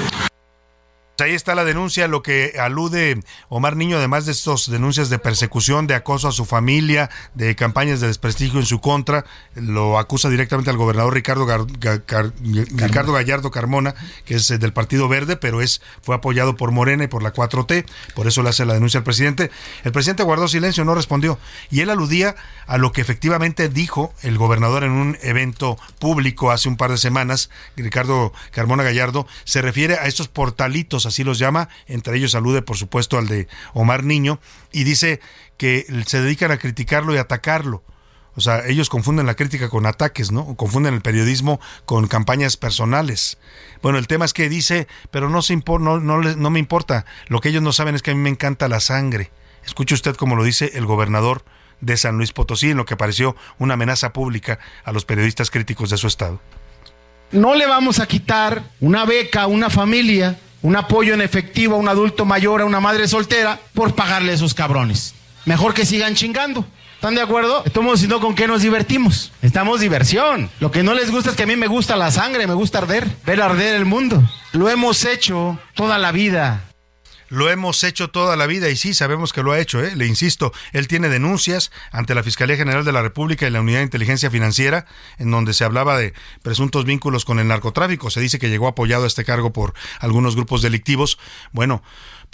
Ahí está la denuncia, lo que alude Omar Niño, además de estas denuncias de persecución, de acoso a su familia, de campañas de desprestigio en su contra, lo acusa directamente al gobernador Ricardo, Gar- Ga- Gar- Ricardo Gallardo Carmona, que es eh, del Partido Verde, pero es fue apoyado por Morena y por la 4T, por eso le hace la denuncia al presidente. El presidente guardó silencio, no respondió, y él aludía a lo que efectivamente dijo el gobernador en un evento público hace un par de semanas, Ricardo Carmona Gallardo, se refiere a estos portalitos, así los llama, entre ellos alude por supuesto al de Omar Niño, y dice que se dedican a criticarlo y atacarlo. O sea, ellos confunden la crítica con ataques, ¿no? Confunden el periodismo con campañas personales. Bueno, el tema es que dice, pero no, se impor- no, no, no me importa. Lo que ellos no saben es que a mí me encanta la sangre. Escuche usted como lo dice el gobernador de San Luis Potosí, en lo que pareció una amenaza pública a los periodistas críticos de su estado. No le vamos a quitar una beca a una familia, un apoyo en efectivo a un adulto mayor, a una madre soltera, por pagarle a esos cabrones. Mejor que sigan chingando. ¿Están de acuerdo? Estamos diciendo con qué nos divertimos. Estamos diversión. Lo que no les gusta es que a mí me gusta la sangre, me gusta arder, ver arder el mundo. Lo hemos hecho toda la vida. Lo hemos hecho toda la vida y sí, sabemos que lo ha hecho, ¿eh? le insisto, él tiene denuncias ante la Fiscalía General de la República y la Unidad de Inteligencia Financiera, en donde se hablaba de presuntos vínculos con el narcotráfico. Se dice que llegó apoyado a este cargo por algunos grupos delictivos. Bueno,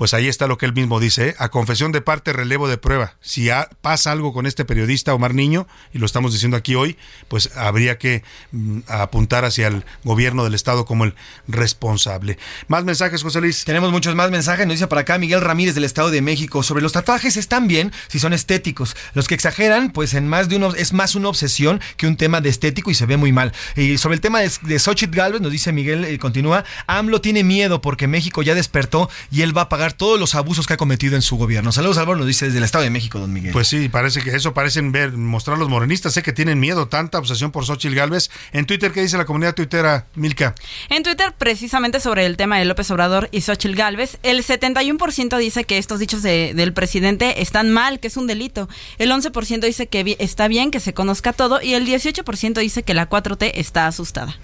pues ahí está lo que él mismo dice, ¿eh? a confesión de parte, relevo de prueba. Si ha- pasa algo con este periodista Omar Niño, y lo estamos diciendo aquí hoy, pues habría que mm, apuntar hacia el gobierno del Estado como el responsable. Más mensajes, José Luis. Tenemos muchos más mensajes. Nos dice para acá Miguel Ramírez del Estado de México. Sobre los tatuajes están bien si son estéticos. Los que exageran, pues en más de uno es más una obsesión que un tema de estético y se ve muy mal. Y sobre el tema de, de Xochitl Galvez, nos dice Miguel, eh, continúa. AMLO tiene miedo porque México ya despertó y él va a pagar todos los abusos que ha cometido en su gobierno. Saludos, Álvaro, nos dice desde el Estado de México, don Miguel. Pues sí, parece que eso parecen ver, mostrar los morenistas. Sé que tienen miedo, tanta obsesión por Xochitl Galvez. En Twitter, ¿qué dice la comunidad tuitera, Milka? En Twitter, precisamente sobre el tema de López Obrador y Xochitl Galvez, el 71% dice que estos dichos de- del presidente están mal, que es un delito. El 11% dice que bi- está bien, que se conozca todo. Y el 18% dice que la 4T está asustada.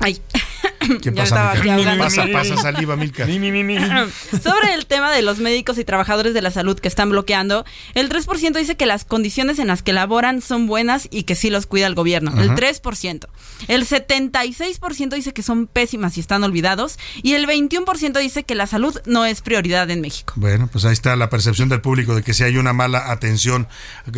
Ay. (coughs) ¿Qué Ya pasa, estaba aquí Milka? Pasa, pasa saliva, Milka. (coughs) Sobre el tema de los médicos y trabajadores de la salud que están bloqueando, el 3% dice que las condiciones en las que laboran son buenas y que sí los cuida el gobierno. El Ajá. 3%. El 76% dice que son pésimas y están olvidados. Y el 21% dice que la salud no es prioridad en México. Bueno, pues ahí está la percepción del público de que si hay una mala atención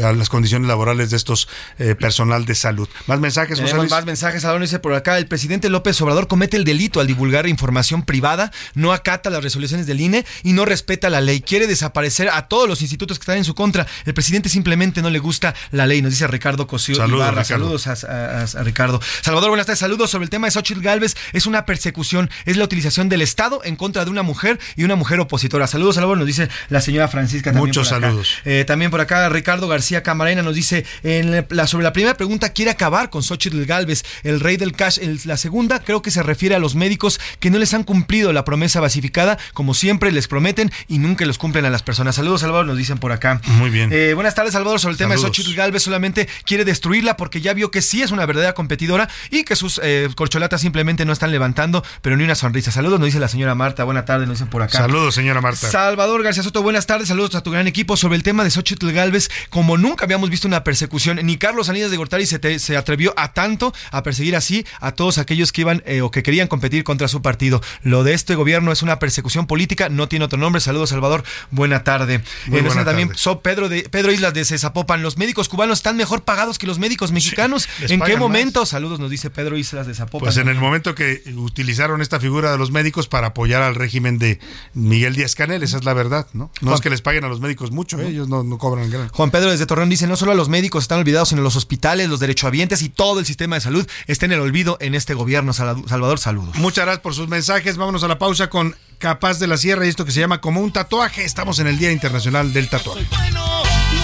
a las condiciones laborales de estos eh, personal de salud. Más mensajes, José Luis. más mensajes. Ahora dice por acá, el presidente López Obrador comete comete el delito al divulgar información privada, no acata las resoluciones del INE y no respeta la ley. Quiere desaparecer a todos los institutos que están en su contra. El presidente simplemente no le gusta la ley, nos dice Ricardo Cosío Saludos, Ibarra. Ricardo. Saludos a, a- a Ricardo. Salvador, buenas tardes. Saludos sobre el tema de Xochitl Galvez. Es una persecución, es la utilización del Estado en contra de una mujer y una mujer opositora. Saludos, Salvador, nos dice la señora Francisca. También Muchos por acá. saludos. Eh, también por acá Ricardo García Camarena nos dice en la, sobre la primera pregunta quiere acabar con Xochitl Galvez, el rey del cash. La segunda creo que se refiere a los médicos que no les han cumplido la promesa basificada, como siempre les prometen y nunca los cumplen a las personas. Saludos Salvador, nos dicen por acá. Muy bien. Eh, buenas tardes Salvador, sobre el tema de Xochitl Galvez solamente quiere destruirla porque ya vio que sí es una verdadera competidora y que sus eh, corcholatas simplemente no están levantando, pero ni una sonrisa. Saludos, nos dice la señora Marta. Buenas tardes, nos dicen por acá. Saludos, señora Marta. Salvador García Soto, buenas tardes, saludos a tu gran equipo. Sobre el tema de Xochitl Galvez, como nunca habíamos visto una persecución, ni Carlos Salinas de Gortari se, te- se atrevió a tanto a perseguir así a todos aquellos que iban eh, o que querían competir contra su partido. Lo de este gobierno es una persecución política, no tiene otro nombre. Saludos, Salvador, buena tarde. Muy Eh, buena también tarde. so Pedro, de, Pedro Islas de Zapopan, los médicos cubanos están mejor pagados que los médicos mexicanos. ¿En qué momento? Saludos, nos dice Pedro Islas de Zapopan. Pues en el momento que utilizaron esta figura de los médicos para apoyar al régimen de Miguel Díaz Canel, esa es la verdad, ¿no? No es que les paguen a los médicos mucho, ¿eh? ellos no, no cobran gran. Juan Pedro desde Torreón dice, no solo a los médicos están olvidados, sino los hospitales, los derechohabientes y todo el sistema de salud está en el olvido en este gobierno. Sal- Salvador, saludos. Muchas gracias por sus mensajes. Vámonos a la pausa con Capaz de la Sierra y esto que se llama como un tatuaje. Estamos en el Día Internacional del Tatuaje. no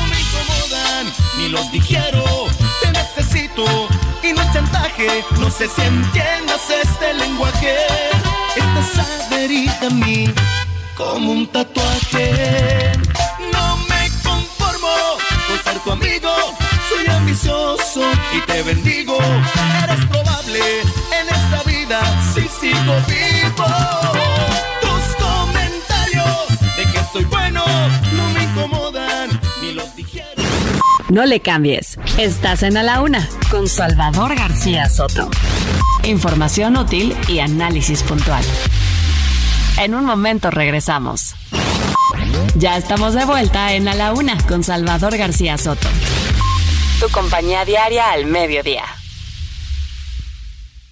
me incomodan, ni los digiero, te necesito y no es chantaje, no sé si entiendas este lenguaje, estás adherida a mí como un tatuaje, no me conformo con ser tu amigo, soy ambicioso y te bendigo, eres probable si sigo vivo, tus comentarios de que soy bueno no me incomodan, ni los digiero. No le cambies. Estás en A la Una con Salvador García Soto. Información útil y análisis puntual. En un momento regresamos. Ya estamos de vuelta en A la Una con Salvador García Soto. Tu compañía diaria al mediodía.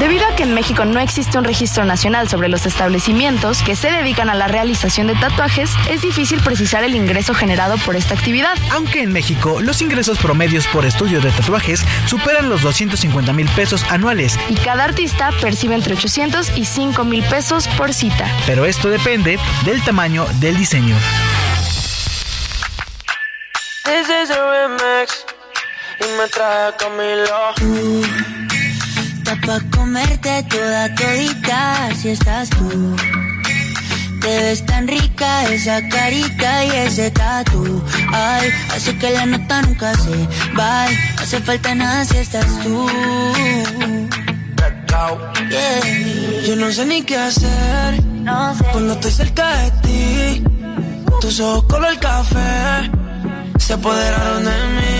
Debido a que en México no existe un registro nacional sobre los establecimientos que se dedican a la realización de tatuajes, es difícil precisar el ingreso generado por esta actividad. Aunque en México los ingresos promedios por estudio de tatuajes superan los 250 mil pesos anuales, Y cada artista percibe entre 800 y 5 mil pesos por cita. pero esto depende del tamaño del diseño. This is a remix y me trae Camilo. Está pa' comerte toda todita si estás tú. Te ves tan rica esa carita y ese tatu. Ay, hace que la nota nunca se va. Hace falta nada si estás tú. Yeah. Yo no sé ni qué hacer cuando estoy cerca de ti. Tus ojos color café se apoderaron de mí.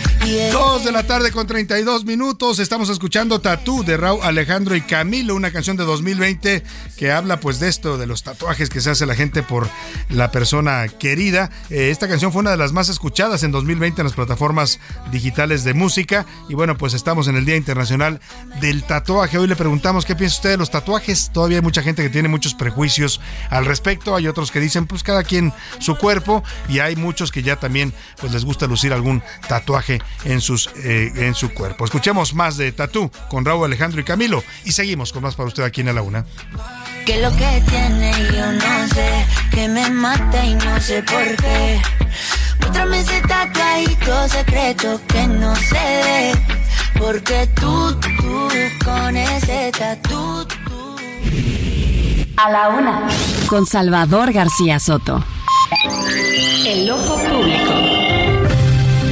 Dos de la tarde con 32 minutos. Estamos escuchando Tatú de Raúl Alejandro y Camilo, una canción de 2020 que habla pues de esto, de los tatuajes que se hace la gente por la persona querida. Eh, esta canción fue una de las más escuchadas en 2020 en las plataformas digitales de música. Y bueno, pues estamos en el Día Internacional del Tatuaje. Hoy le preguntamos qué piensa usted de los tatuajes. Todavía hay mucha gente que tiene muchos prejuicios al respecto. Hay otros que dicen pues cada quien su cuerpo. Y hay muchos que ya también pues les gusta lucir algún tatuaje en, sus, eh, en su cuerpo. Escuchemos más de Tatú con Raúl Alejandro y Camilo y seguimos con más para usted aquí en A la Una. Que lo que tiene yo no sé, que me mata y no sé por qué. Muéstrame ese tatuajito secreto que no se ve. Porque tú, tú, con ese tatu, A la una. Con Salvador García Soto. El ojo público.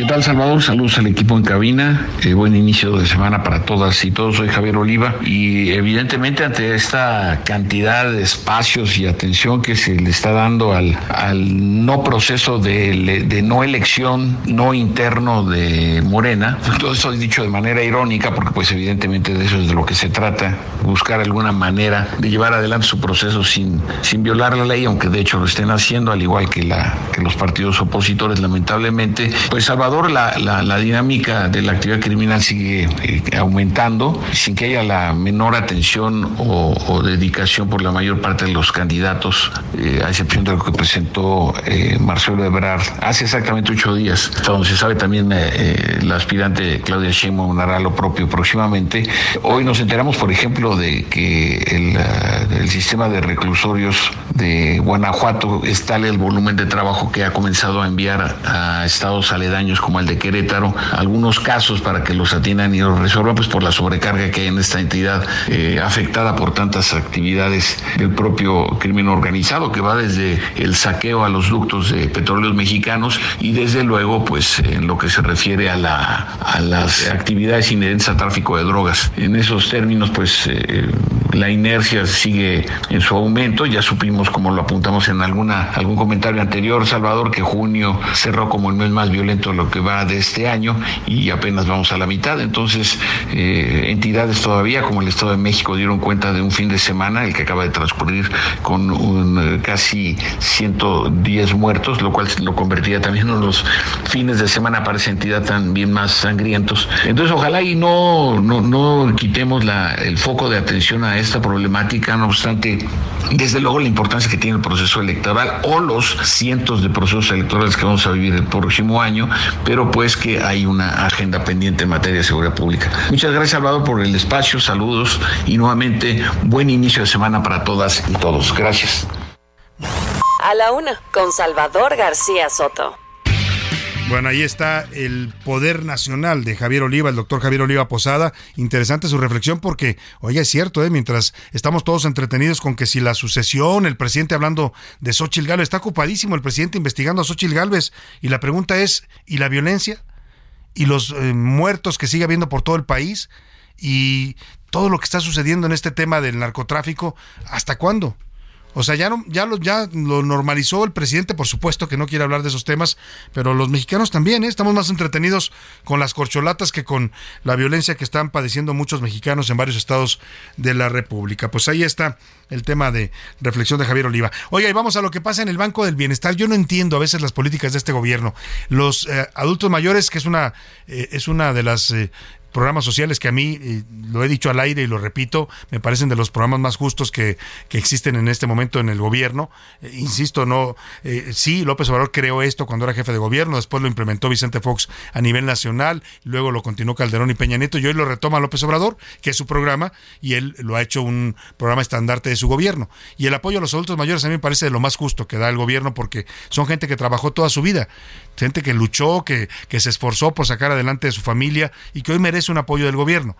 ¿Qué tal Salvador? Saludos al equipo en cabina. Eh, buen inicio de semana para todas y todos. Soy Javier Oliva y evidentemente ante esta cantidad de espacios y atención que se le está dando al, al no proceso de, de no elección, no interno de Morena, pues todo eso es dicho de manera irónica porque pues evidentemente de eso es de lo que se trata, buscar alguna manera de llevar adelante su proceso sin, sin violar la ley, aunque de hecho lo estén haciendo, al igual que, la, que los partidos opositores lamentablemente. Pues Salvador, la, la, la dinámica de la actividad criminal sigue eh, aumentando sin que haya la menor atención o, o, dedicación por la mayor parte de los candidatos, eh, a excepción de lo que presentó eh, Marcelo Ebrard hace exactamente ocho días, hasta donde se sabe también eh, la aspirante Claudia Sheinbaum hará lo propio próximamente. Hoy nos enteramos, por ejemplo, de que el, el sistema de reclusorios de Guanajuato es tal el volumen de trabajo que ha comenzado a enviar a estados aledaños como el de Querétaro, algunos casos para que los atiendan y los resuelvan, pues por la sobrecarga que hay en esta entidad eh, afectada por tantas actividades del propio crimen organizado, que va desde el saqueo a los ductos de petróleos mexicanos y desde luego, pues en lo que se refiere a, la, a las actividades inherentes al tráfico de drogas. En esos términos, pues eh, la inercia sigue en su aumento, ya supimos, como lo apuntamos en alguna, algún comentario anterior, Salvador, que junio cerró como el mes más violento lo que va de este año y apenas vamos a la mitad. Entonces, eh, entidades todavía como el Estado de México dieron cuenta de un fin de semana, el que acaba de transcurrir con un, eh, casi 110 muertos, lo cual lo convertiría también en los fines de semana para esa entidad también más sangrientos. Entonces, ojalá y no, no, no quitemos la, el foco de atención a esta problemática, no obstante, desde luego la importancia que tiene el proceso electoral o los cientos de procesos electorales que vamos a vivir el próximo año, pero pues que hay una agenda pendiente en materia de seguridad pública. Muchas gracias Salvador por el espacio, saludos y nuevamente buen inicio de semana para todas y todos. Gracias. A la una, con Salvador García Soto. Bueno, ahí está el poder nacional de Javier Oliva, el doctor Javier Oliva Posada. Interesante su reflexión porque, oye, es cierto, ¿eh? mientras estamos todos entretenidos con que si la sucesión, el presidente hablando de Xochitl Gálvez, está ocupadísimo el presidente investigando a Xochitl Gálvez. Y la pregunta es, ¿y la violencia? ¿Y los eh, muertos que sigue habiendo por todo el país? ¿Y todo lo que está sucediendo en este tema del narcotráfico? ¿Hasta cuándo? O sea, ya, no, ya, lo, ya lo normalizó el presidente, por supuesto que no quiere hablar de esos temas, pero los mexicanos también, ¿eh? estamos más entretenidos con las corcholatas que con la violencia que están padeciendo muchos mexicanos en varios estados de la República. Pues ahí está el tema de reflexión de Javier Oliva. Oiga, y vamos a lo que pasa en el Banco del Bienestar. Yo no entiendo a veces las políticas de este gobierno. Los eh, adultos mayores, que es una, eh, es una de las eh, programas sociales que a mí, eh, lo he dicho al aire y lo repito, me parecen de los programas más justos que, que existen en este momento en el gobierno. Eh, insisto, no, eh, sí, López Obrador creó esto cuando era jefe de gobierno, después lo implementó Vicente Fox a nivel nacional, luego lo continuó Calderón y Peña Nieto, y hoy lo retoma López Obrador, que es su programa, y él lo ha hecho un programa estandarte de su gobierno. Y el apoyo a los adultos mayores a mí me parece de lo más justo que da el gobierno porque son gente que trabajó toda su vida, gente que luchó, que, que se esforzó por sacar adelante de su familia y que hoy merece un apoyo del gobierno.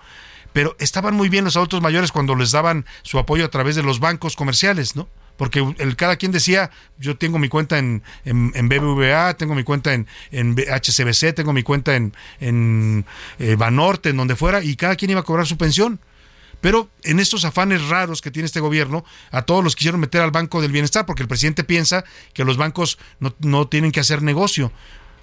Pero estaban muy bien los adultos mayores cuando les daban su apoyo a través de los bancos comerciales, ¿no? Porque el, cada quien decía, yo tengo mi cuenta en, en, en BBVA, tengo mi cuenta en, en HCBC, tengo mi cuenta en, en eh, Banorte, en donde fuera, y cada quien iba a cobrar su pensión. Pero en estos afanes raros que tiene este gobierno, a todos los quisieron meter al Banco del Bienestar, porque el presidente piensa que los bancos no, no tienen que hacer negocio.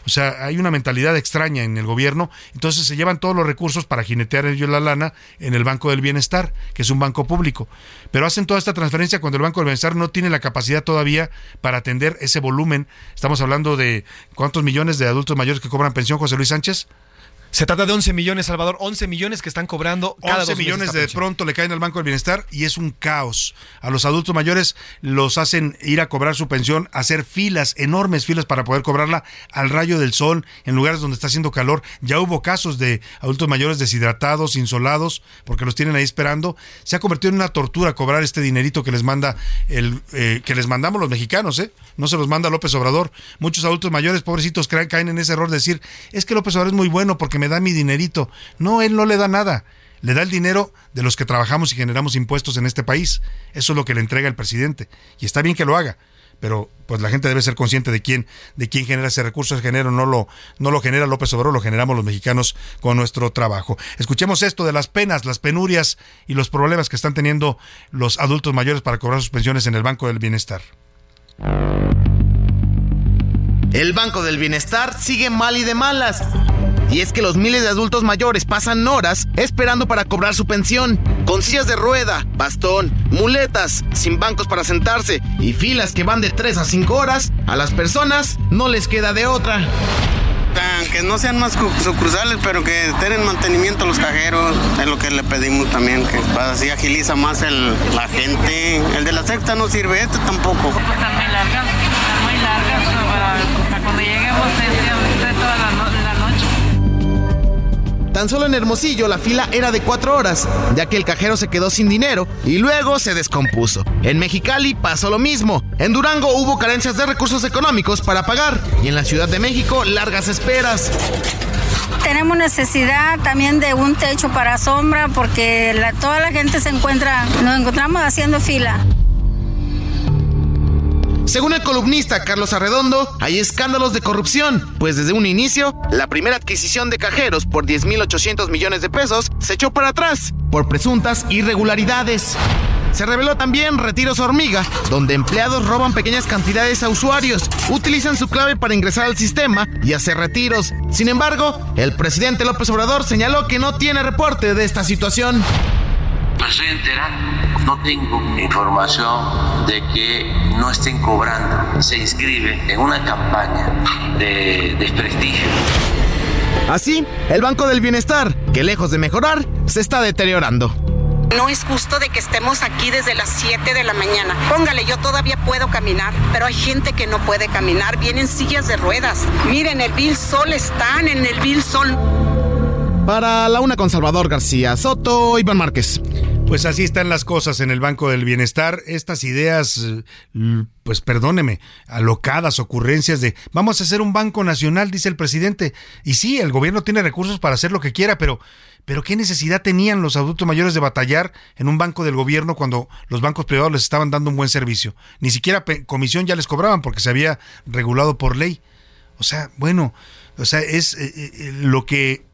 O sea, hay una mentalidad extraña en el gobierno, entonces se llevan todos los recursos para jinetear ellos la lana en el Banco del Bienestar, que es un banco público. Pero hacen toda esta transferencia cuando el Banco del Bienestar no tiene la capacidad todavía para atender ese volumen. Estamos hablando de cuántos millones de adultos mayores que cobran pensión, José Luis Sánchez. Se trata de 11 millones, Salvador, 11 millones que están cobrando cada 11 dos millones de pensión. pronto le caen al Banco del Bienestar y es un caos. A los adultos mayores los hacen ir a cobrar su pensión, hacer filas, enormes filas para poder cobrarla al rayo del sol en lugares donde está haciendo calor. Ya hubo casos de adultos mayores deshidratados, insolados, porque los tienen ahí esperando. Se ha convertido en una tortura cobrar este dinerito que les manda el eh, que les mandamos los mexicanos, ¿eh? No se los manda López Obrador. Muchos adultos mayores, pobrecitos, caen en ese error de decir, es que López Obrador es muy bueno porque me da mi dinerito. No, él no le da nada. Le da el dinero de los que trabajamos y generamos impuestos en este país. Eso es lo que le entrega el presidente. Y está bien que lo haga. Pero pues la gente debe ser consciente de quién, de quién genera ese recurso, ese genero no lo, no lo genera López Obrador, lo generamos los mexicanos con nuestro trabajo. Escuchemos esto de las penas, las penurias y los problemas que están teniendo los adultos mayores para cobrar sus pensiones en el Banco del Bienestar. El Banco del Bienestar sigue mal y de malas. Y es que los miles de adultos mayores pasan horas esperando para cobrar su pensión, con sillas de rueda, bastón, muletas, sin bancos para sentarse y filas que van de 3 a 5 horas, a las personas no les queda de otra. Que no sean más cu- sucursales, pero que estén en mantenimiento los cajeros, es lo que le pedimos también, que así agiliza más el, la gente. El de la sexta no sirve, este tampoco. Están muy largas, están muy largas para, para cuando lleguemos Tan solo en Hermosillo la fila era de 4 horas, ya que el cajero se quedó sin dinero y luego se descompuso. En Mexicali pasó lo mismo. En Durango hubo carencias de recursos económicos para pagar y en la Ciudad de México largas esperas. Tenemos necesidad también de un techo para sombra porque toda la gente se encuentra, nos encontramos haciendo fila. Según el columnista Carlos Arredondo, hay escándalos de corrupción, pues desde un inicio, la primera adquisición de cajeros por 10.800 millones de pesos se echó para atrás por presuntas irregularidades. Se reveló también retiros hormiga, donde empleados roban pequeñas cantidades a usuarios, utilizan su clave para ingresar al sistema y hacer retiros. Sin embargo, el presidente López Obrador señaló que no tiene reporte de esta situación. Enterando, no tengo información de que no estén cobrando. Se inscribe en una campaña de desprestigio. Así, el Banco del Bienestar, que lejos de mejorar, se está deteriorando. No es justo de que estemos aquí desde las 7 de la mañana. Póngale, yo todavía puedo caminar, pero hay gente que no puede caminar, vienen sillas de ruedas. Miren, el Bill Sol están en el Bill Sol. Para la una con Salvador García Soto, Iván Márquez. Pues así están las cosas en el Banco del Bienestar. Estas ideas, eh, pues perdóneme, alocadas, ocurrencias de vamos a hacer un banco nacional, dice el presidente. Y sí, el gobierno tiene recursos para hacer lo que quiera, pero, pero ¿qué necesidad tenían los adultos mayores de batallar en un banco del gobierno cuando los bancos privados les estaban dando un buen servicio? Ni siquiera comisión ya les cobraban porque se había regulado por ley. O sea, bueno, o sea, es eh, eh, lo que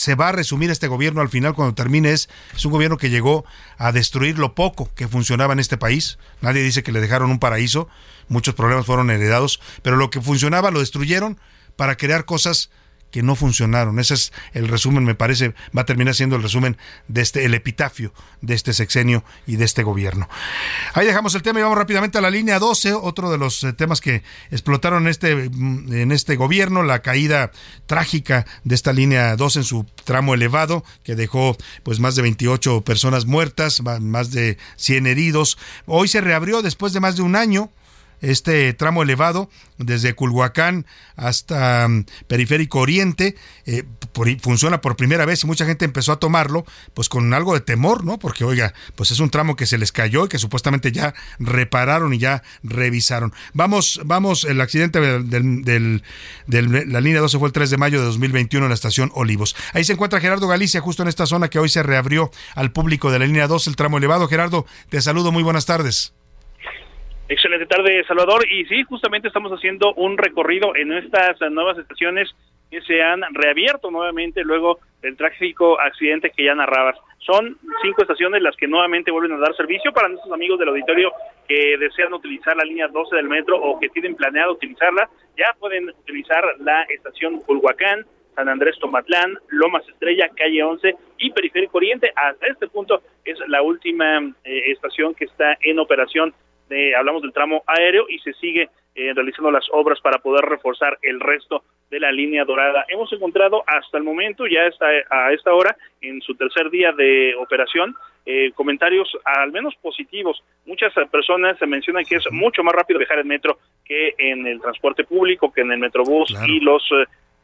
se va a resumir este gobierno al final cuando termine es, es un gobierno que llegó a destruir lo poco que funcionaba en este país. Nadie dice que le dejaron un paraíso, muchos problemas fueron heredados, pero lo que funcionaba lo destruyeron para crear cosas que no funcionaron. Ese es el resumen, me parece, va a terminar siendo el resumen de este, el epitafio de este sexenio y de este gobierno. Ahí dejamos el tema y vamos rápidamente a la línea 12, otro de los eh, temas que explotaron en este, mm, en este gobierno, la caída trágica de esta línea 12 en su tramo elevado, que dejó pues más de 28 personas muertas, más de 100 heridos. Hoy se reabrió después de más de un año este tramo elevado desde Culhuacán hasta mm, Periférico Oriente eh, funciona por primera vez y mucha gente empezó a tomarlo pues con algo de temor, ¿no? Porque oiga, pues es un tramo que se les cayó y que supuestamente ya repararon y ya revisaron. Vamos, vamos, el accidente del- la línea 12 fue el 3 de mayo de 2021 en la estación Olivos. Ahí se encuentra Gerardo Galicia justo en esta zona que hoy se reabrió al público de la línea 12, el tramo elevado. Gerardo, te saludo, muy buenas tardes. Excelente tarde, Salvador. Y sí, justamente estamos haciendo un recorrido en estas nuevas estaciones que se han reabierto nuevamente luego del trágico accidente que ya narrabas. Son cinco estaciones las que nuevamente vuelven a dar servicio para nuestros amigos del auditorio que desean utilizar la línea 12 del metro o que tienen planeado utilizarla. Ya pueden utilizar la estación Culhuacán, San Andrés Tomatlán, Lomas Estrella, Calle 11 y Periférico Oriente. Hasta este punto es la última eh, estación que está en operación eh, hablamos del tramo aéreo y se sigue eh, realizando las obras para poder reforzar el resto de la línea dorada. Hemos encontrado hasta el momento, ya está a esta hora, en su tercer día de operación, eh, comentarios al menos positivos. Muchas personas se mencionan que es mucho más rápido viajar en metro que en el transporte público, que en el metrobús y los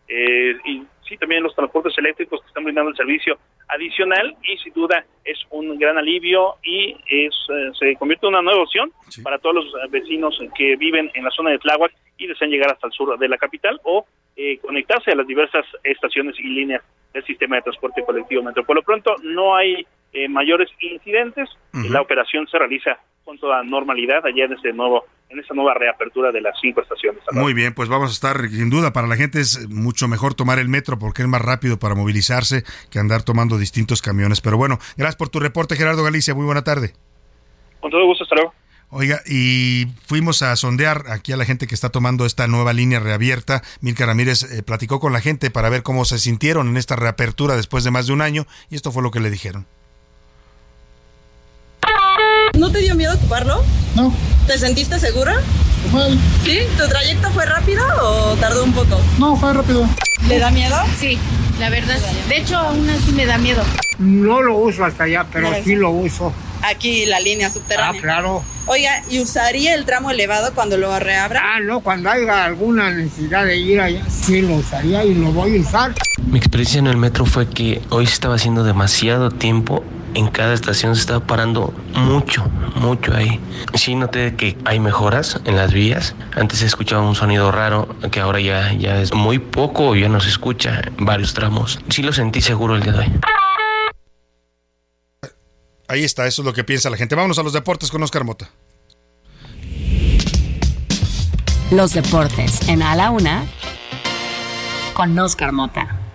eh, y sí también los transportes eléctricos que están brindando el servicio adicional y sin duda es un gran alivio y es eh, se convierte en una nueva opción para todos los eh, vecinos que viven en la zona de Tláhuac y desean llegar hasta el sur de la capital o eh, conectarse a las diversas estaciones y líneas del sistema de transporte colectivo metro. Por lo pronto no hay eh, mayores incidentes, la operación se realiza con toda normalidad allá en este nuevo en esta nueva reapertura de las cinco estaciones. Muy bien, pues vamos a estar, sin duda, para la gente es mucho mejor tomar el metro porque es más rápido para movilizarse que andar tomando distintos camiones. Pero bueno, gracias por tu reporte, Gerardo Galicia. Muy buena tarde. Con todo gusto, hasta luego. Oiga, y fuimos a sondear aquí a la gente que está tomando esta nueva línea reabierta. Milka Ramírez eh, platicó con la gente para ver cómo se sintieron en esta reapertura después de más de un año y esto fue lo que le dijeron. ¿No te dio miedo ocuparlo? No. ¿Te sentiste segura? Igual. ¿Sí? ¿Tu trayecto fue rápido o tardó un poco? No, fue rápido. ¿Le da miedo? Sí, la verdad. De hecho, aún así me da miedo. No lo uso hasta allá, pero Claro. sí lo uso. Aquí la línea subterránea. Ah, claro. Oiga, ¿y usaría el tramo elevado cuando lo reabra? Ah, no, cuando haya alguna necesidad de ir allá, sí lo usaría y lo voy a usar. Mi experiencia en el metro fue que hoy se estaba haciendo demasiado tiempo. En cada estación se estaba parando mucho, mucho ahí. Sí noté que hay mejoras en las vías. Antes se escuchaba un sonido raro que ahora ya, ya es muy poco, ya no se escucha en varios tramos. Sí lo sentí seguro el día de hoy. Ahí está, eso es lo que piensa la gente. Vámonos a los deportes con Oscar Mota. Los deportes en A la Una con Oscar Mota.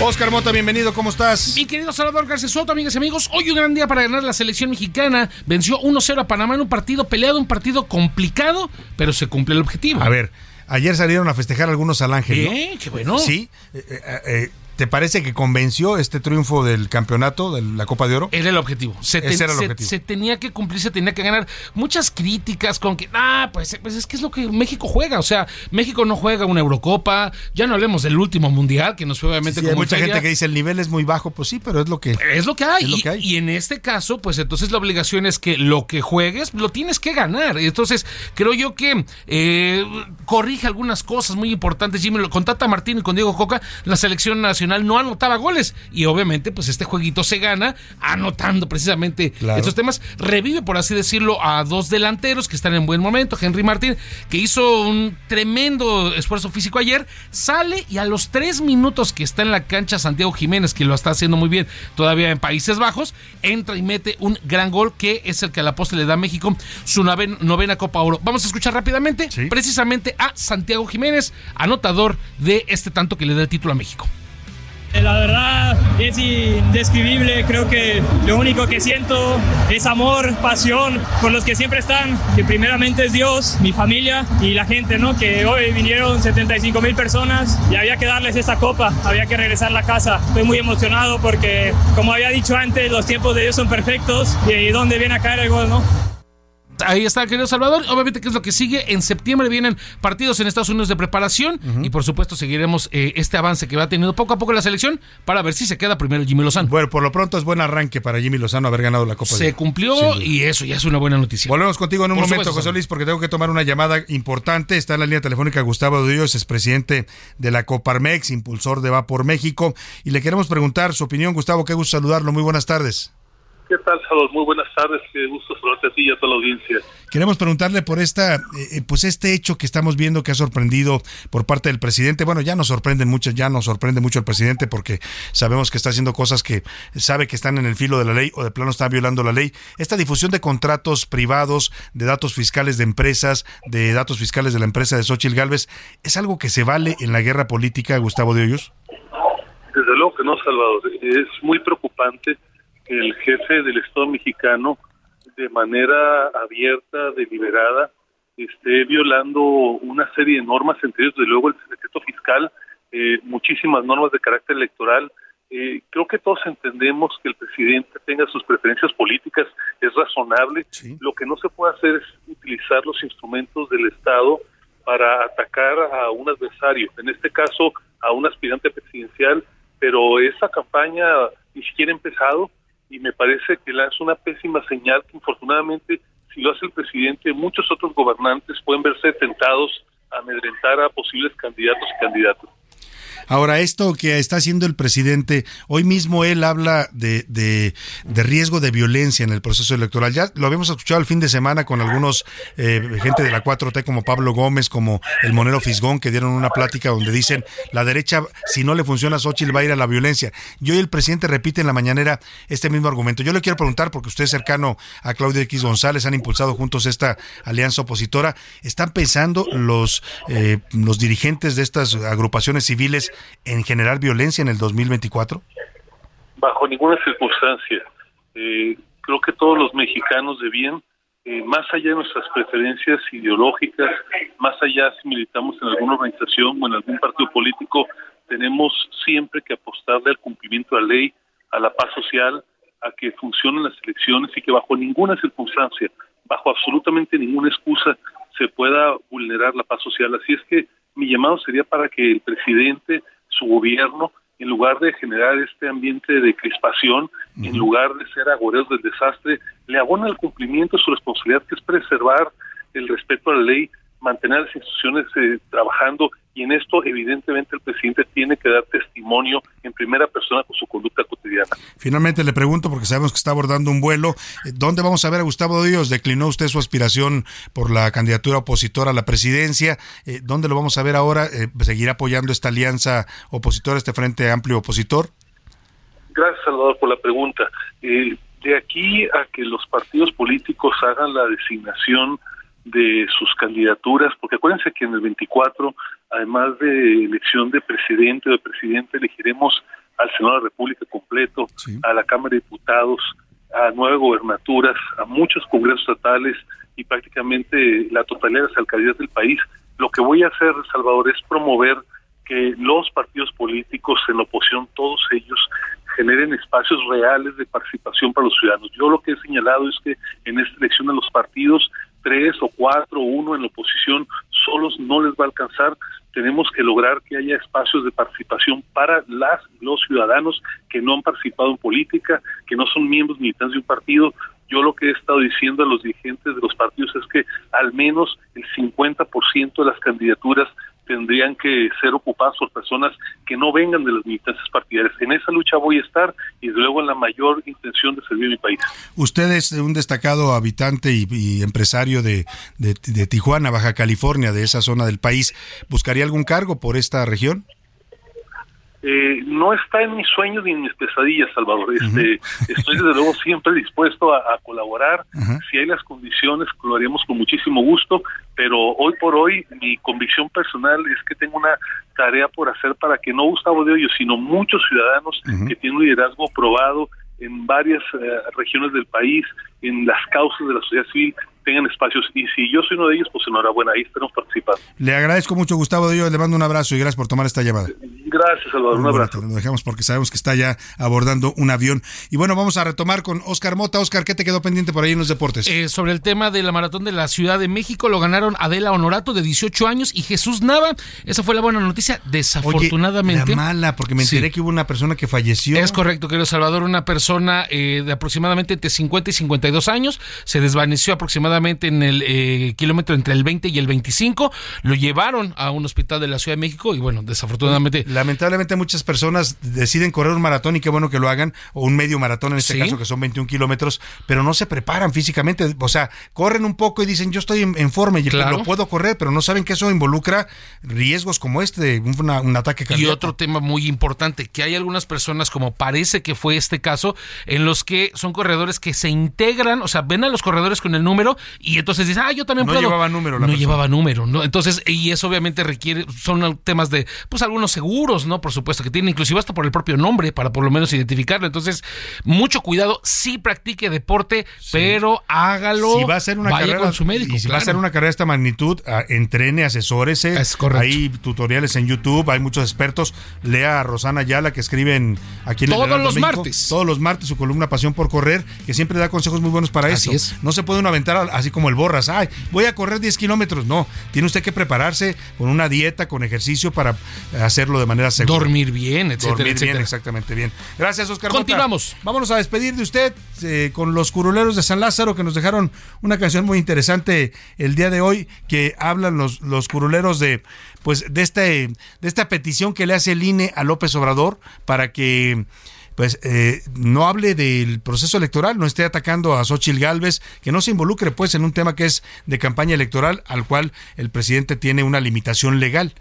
Oscar Mota, bienvenido, ¿cómo estás? Mi querido Salvador García Soto, amigas y amigos, hoy un gran día para ganar la selección mexicana. Venció 1-0 a Panamá en un partido peleado, un partido complicado, pero se cumple el objetivo. A ver, ayer salieron a festejar algunos al Ángel. ¿no? Bien, qué bueno. Sí. eh, eh, eh, ¿Te parece que convenció este triunfo del campeonato, de la Copa de Oro? Era el objetivo. Se, Ese era el se- objetivo. se tenía que cumplir, se tenía que ganar. Muchas críticas con que, ah, pues, pues es que es lo que México juega. O sea, México no juega una Eurocopa. Ya no hablemos del último mundial, que nos fue obviamente Sí, hay mucha feria. gente que dice el nivel es muy bajo, pues sí, pero es lo que Es lo que hay. Es lo y, que hay. y en este caso, pues entonces la obligación es que lo que juegues lo tienes que ganar. Entonces, creo yo que eh, corrige algunas cosas muy importantes. Jimmy, con Tata Martín y con Diego Coca, la selección nacional no anotaba goles. Y obviamente, pues este jueguito se gana anotando precisamente estos temas. Revive, por así decirlo, a dos delanteros que están en buen momento. Henry Martín, que hizo un tremendo esfuerzo físico ayer, sale y a los tres minutos que está en la cancha Santiago Jiménez, que lo está haciendo muy bien todavía en Países Bajos, entra y mete un gran gol que es el que a la poste le da a México su nove- novena Copa Oro. Vamos a escuchar rápidamente precisamente a Santiago Jiménez, anotador de este tanto que le da el título a México. La verdad es indescribible, creo que lo único que siento es amor, pasión por los que siempre están, que primeramente es Dios, mi familia y la gente, ¿no? Que hoy vinieron 75 mil personas y había que darles esta copa, había que regresar a la casa. Estoy muy emocionado porque, como había dicho antes, los tiempos de Dios son perfectos y donde viene a caer el gol, ¿no? Ahí está, querido Salvador. Obviamente, ¿qué es lo que sigue? En septiembre vienen partidos en Estados Unidos de preparación y, por supuesto, seguiremos eh, este avance que va teniendo poco a poco la selección para ver si se queda primero Jimmy Lozano. Bueno, por lo pronto es buen arranque para Jimmy Lozano haber ganado la Copa de Se cumplió y eso ya es una buena noticia. Volvemos contigo en un Por momento, supuesto, José Luis, porque tengo que tomar una llamada importante. Está en la línea telefónica Gustavo Dios, es presidente de la Coparmex, impulsor de Va por México. Y le queremos preguntar su opinión, Gustavo, qué gusto saludarlo. Muy buenas tardes. ¿Qué tal, Salvador? Muy buenas tardes. Qué gusto saludarte a ti y a toda la audiencia. Queremos preguntarle por esta, eh, pues este hecho que estamos viendo que ha sorprendido por parte del presidente. Bueno, ya nos sorprende mucho, ya nos sorprende mucho el presidente porque sabemos que está haciendo cosas que sabe que están en el filo de la ley o de plano está violando la ley. Esta difusión de contratos privados, de datos fiscales de empresas, de datos fiscales de la empresa de Xochitl Galvez, ¿es algo que se vale en la guerra política, Gustavo de Hoyos? Desde luego que no, Salvador. Es muy preocupante el jefe del Estado mexicano, de manera abierta, deliberada, esté violando una serie de normas, entre ellos, desde luego, el secreto fiscal, eh, muchísimas normas de carácter electoral, Eh, creo que todos entendemos que el presidente tenga sus preferencias políticas, es razonable. Lo que no se puede hacer es utilizar los instrumentos del Estado para atacar a un adversario, en este caso a un aspirante presidencial, pero esa campaña ni siquiera ha empezado y me parece que es una pésima señal que infortunadamente si lo hace el presidente, muchos otros gobernantes pueden verse tentados a amedrentar a posibles candidatos y candidatas. Ahora, esto que está haciendo el presidente, hoy mismo él habla de, de, riesgo de violencia en el proceso electoral. Ya lo habíamos escuchado el fin de semana con algunos eh, gente de la 4T como Pablo Gómez, como el Monero Fisgón, que dieron una plática donde dicen la derecha, si no le funciona a Xochitl, va a ir a la violencia. Y hoy el presidente repite en la mañanera este mismo argumento. Yo le quiero preguntar, porque usted es cercano a Claudio X González, han impulsado juntos esta alianza opositora, ¿están pensando los, eh, los dirigentes de estas agrupaciones civiles en generar violencia en el 2024? Bajo ninguna circunstancia. Eh, creo que todos los mexicanos de bien, eh, más allá de nuestras preferencias ideológicas, más allá si militamos en alguna organización o en algún partido político, tenemos siempre que apostarle al cumplimiento de la ley, a la paz social, a que funcionen las elecciones y que bajo ninguna circunstancia, bajo absolutamente ninguna excusa, se pueda vulnerar la paz social. Así es que mi llamado sería para que el presidente, su gobierno, en lugar de generar este ambiente de crispación, en lugar de ser agoreros del desastre, le abona el cumplimiento de su responsabilidad, que es preservar el respeto a la ley, mantener las instituciones eh, trabajando y en esto evidentemente el presidente tiene que dar testimonio en primera persona con su conducta cotidiana. Finalmente le pregunto, porque sabemos que está abordando un vuelo, eh, ¿dónde vamos a ver a Gustavo Díaz? ¿Declinó usted su aspiración por la candidatura opositora a la presidencia? Eh, ¿Dónde lo vamos a ver ahora? ¿Seguirá apoyando esta alianza opositora, este frente amplio opositor? Gracias, Salvador, por la pregunta. de aquí a que los partidos políticos hagan la designación de sus candidaturas, porque acuérdense que en el 24, además de elección de presidente o de presidente, elegiremos al Senado de la República completo, a la Cámara de Diputados, a nueve gobernaturas, a muchos congresos estatales y prácticamente la totalidad de las alcaldías del país. Lo que voy a hacer, Salvador, es promover que los partidos políticos en oposición, todos ellos, generen espacios reales de participación para los ciudadanos. Yo lo que he señalado es que en esta elección de los partidos tres o cuatro o uno en la oposición solos no les va a alcanzar. Tenemos que lograr que haya espacios de participación para las los ciudadanos que no han participado en política, que no son miembros militantes de un partido. Yo lo que he estado diciendo a los dirigentes de los partidos es que al menos el 50% de las candidaturas tendrían que ser ocupadas por personas que no vengan de las militancias partidarias. En esa lucha voy a estar y luego en la mayor intención de servir a mi país. Usted es un destacado habitante y, empresario de, de Tijuana, Baja California, de esa zona del país. ¿Buscaría algún cargo por esta región? Eh, no está en mis sueños ni en mis pesadillas, Salvador. Este, Estoy desde luego siempre dispuesto a, colaborar. Si hay las condiciones, lo haríamos con muchísimo gusto, pero hoy por hoy mi convicción personal es que tengo una tarea por hacer para que no Gustavo de Hoyo, sino muchos ciudadanos que tienen un liderazgo probado en varias eh, regiones del país, en las causas de la sociedad civil, tengan espacios. Y si yo soy uno de ellos, pues enhorabuena, ahí estaremos participando. Le agradezco mucho, Gustavo le mando un abrazo y gracias por tomar esta llamada. Gracias, Salvador, un abrazo. Lo dejamos porque sabemos que está ya abordando un avión. Y bueno, vamos a retomar con Oscar Mota. Oscar, ¿qué te quedó pendiente por ahí en los deportes? Eh, sobre el tema de la maratón de la Ciudad de México, lo ganaron Adela Honorato de 18 años y Jesús Nava. Esa fue la buena noticia, desafortunadamente. la mala, porque me enteré que hubo una persona que falleció. Es correcto, querido Salvador, una persona eh, de aproximadamente entre 50 y 52 años, se desvaneció aproximadamente en el eh, kilómetro entre el 20 y el 25. Lo llevaron a un hospital de la Ciudad de México y bueno, desafortunadamente. Lamentablemente muchas personas deciden correr un maratón y qué bueno que lo hagan, o un medio maratón en este caso que son 21 kilómetros, pero no se preparan físicamente. O sea, corren un poco y dicen yo estoy en, forma y lo puedo correr, pero no saben que eso involucra riesgos como este de un, ataque cardíaco. Y otro tema muy importante, que hay algunas personas, como parece que fue este caso, en los que son corredores que se integran, o sea, ven a los corredores con el número y entonces dices, ah, yo también No puedo. llevaba número la No persona. llevaba número, ¿no? Entonces, y eso obviamente requiere, son temas de, pues algunos seguros, ¿no? Por supuesto, que tienen inclusive hasta por el propio nombre, para por lo menos identificarlo. Entonces, mucho cuidado, sí practique deporte, pero hágalo. si va a ser una vaya carrera con su médico. y si va a ser una carrera de esta magnitud, ah, entrene, asesórese. Es correcto. Hay tutoriales en YouTube, hay muchos expertos. Lea a Rosana Ayala que escribe en, aquí en el Todos los México, martes. Todos los martes su columna Pasión por correr, que siempre da consejos muy buenos para Así eso. es. No se puede uno aventar a- así como el borras. Ay, voy a correr 10 kilómetros. No, tiene usted que prepararse con una dieta, con ejercicio para hacerlo de manera segura. Dormir bien, etcétera, Dormir bien, exactamente bien. Gracias, Oscar. Mota. Continuamos. Vámonos a despedir de usted eh, con los curuleros de San Lázaro que nos dejaron una canción muy interesante el día de hoy que hablan los, los curuleros de pues de este de esta petición que le hace el INE a López Obrador para que pues eh, no hable del proceso electoral, no esté atacando a Xochitl Gálvez, que no se involucre pues en un tema que es de campaña electoral al cual el presidente tiene una limitación legal.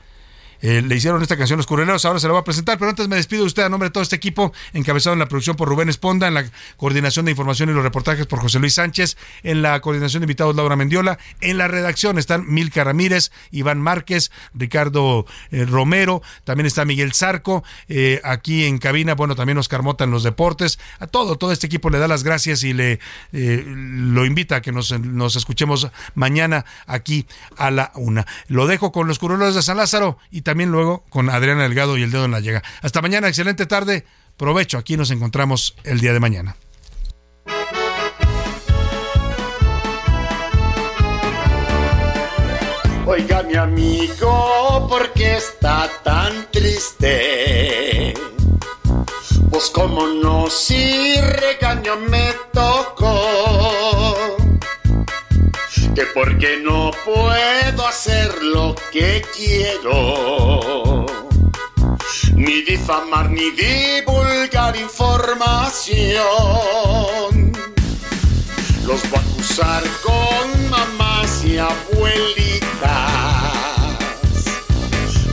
Eh, le hicieron esta canción Los Curuleros, ahora se la voy a presentar, pero antes me despido de usted a nombre de todo este equipo, encabezado en la producción por Rubén Esponda, en la coordinación de información y los reportajes por José Luis Sánchez, en la coordinación de invitados Laura Mendiola, en la redacción están Milka Ramírez, Iván Márquez, Ricardo eh, Romero, también está Miguel Zarco, eh, aquí en cabina, bueno, también Oscar Mota en los deportes, a todo, todo este equipo le da las gracias y le lo invita a que nos, nos escuchemos mañana aquí a la una. Lo dejo con los curuleros de San Lázaro y también luego con Adriana Delgado y el dedo en la llega. Hasta mañana, excelente tarde, provecho, aquí nos encontramos el día de mañana. Oiga mi amigo, ¿por qué está tan triste? Pues como no, si regaño me tocó. Que porque no puedo hacer lo que quiero. Ni difamar ni divulgar información. Los voy a acusar con mamás y abuelitas.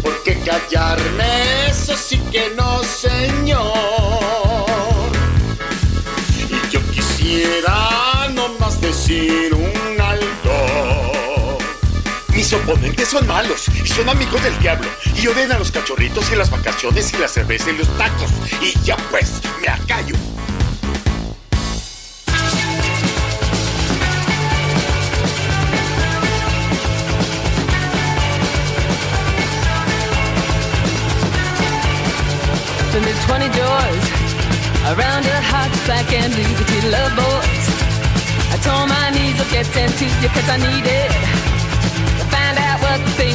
Porque callarme, eso sí que no, señor. Y yo quisiera nomás decir un alto. Mis oponentes son malos y son amigos del diablo. Y odian a los cachorritos y las vacaciones y la cerveza y los tacos. Y ya pues, me acallo. From the 20 doors around her heart's black and blue between love boys. I told my knees of getting to you cause I needed to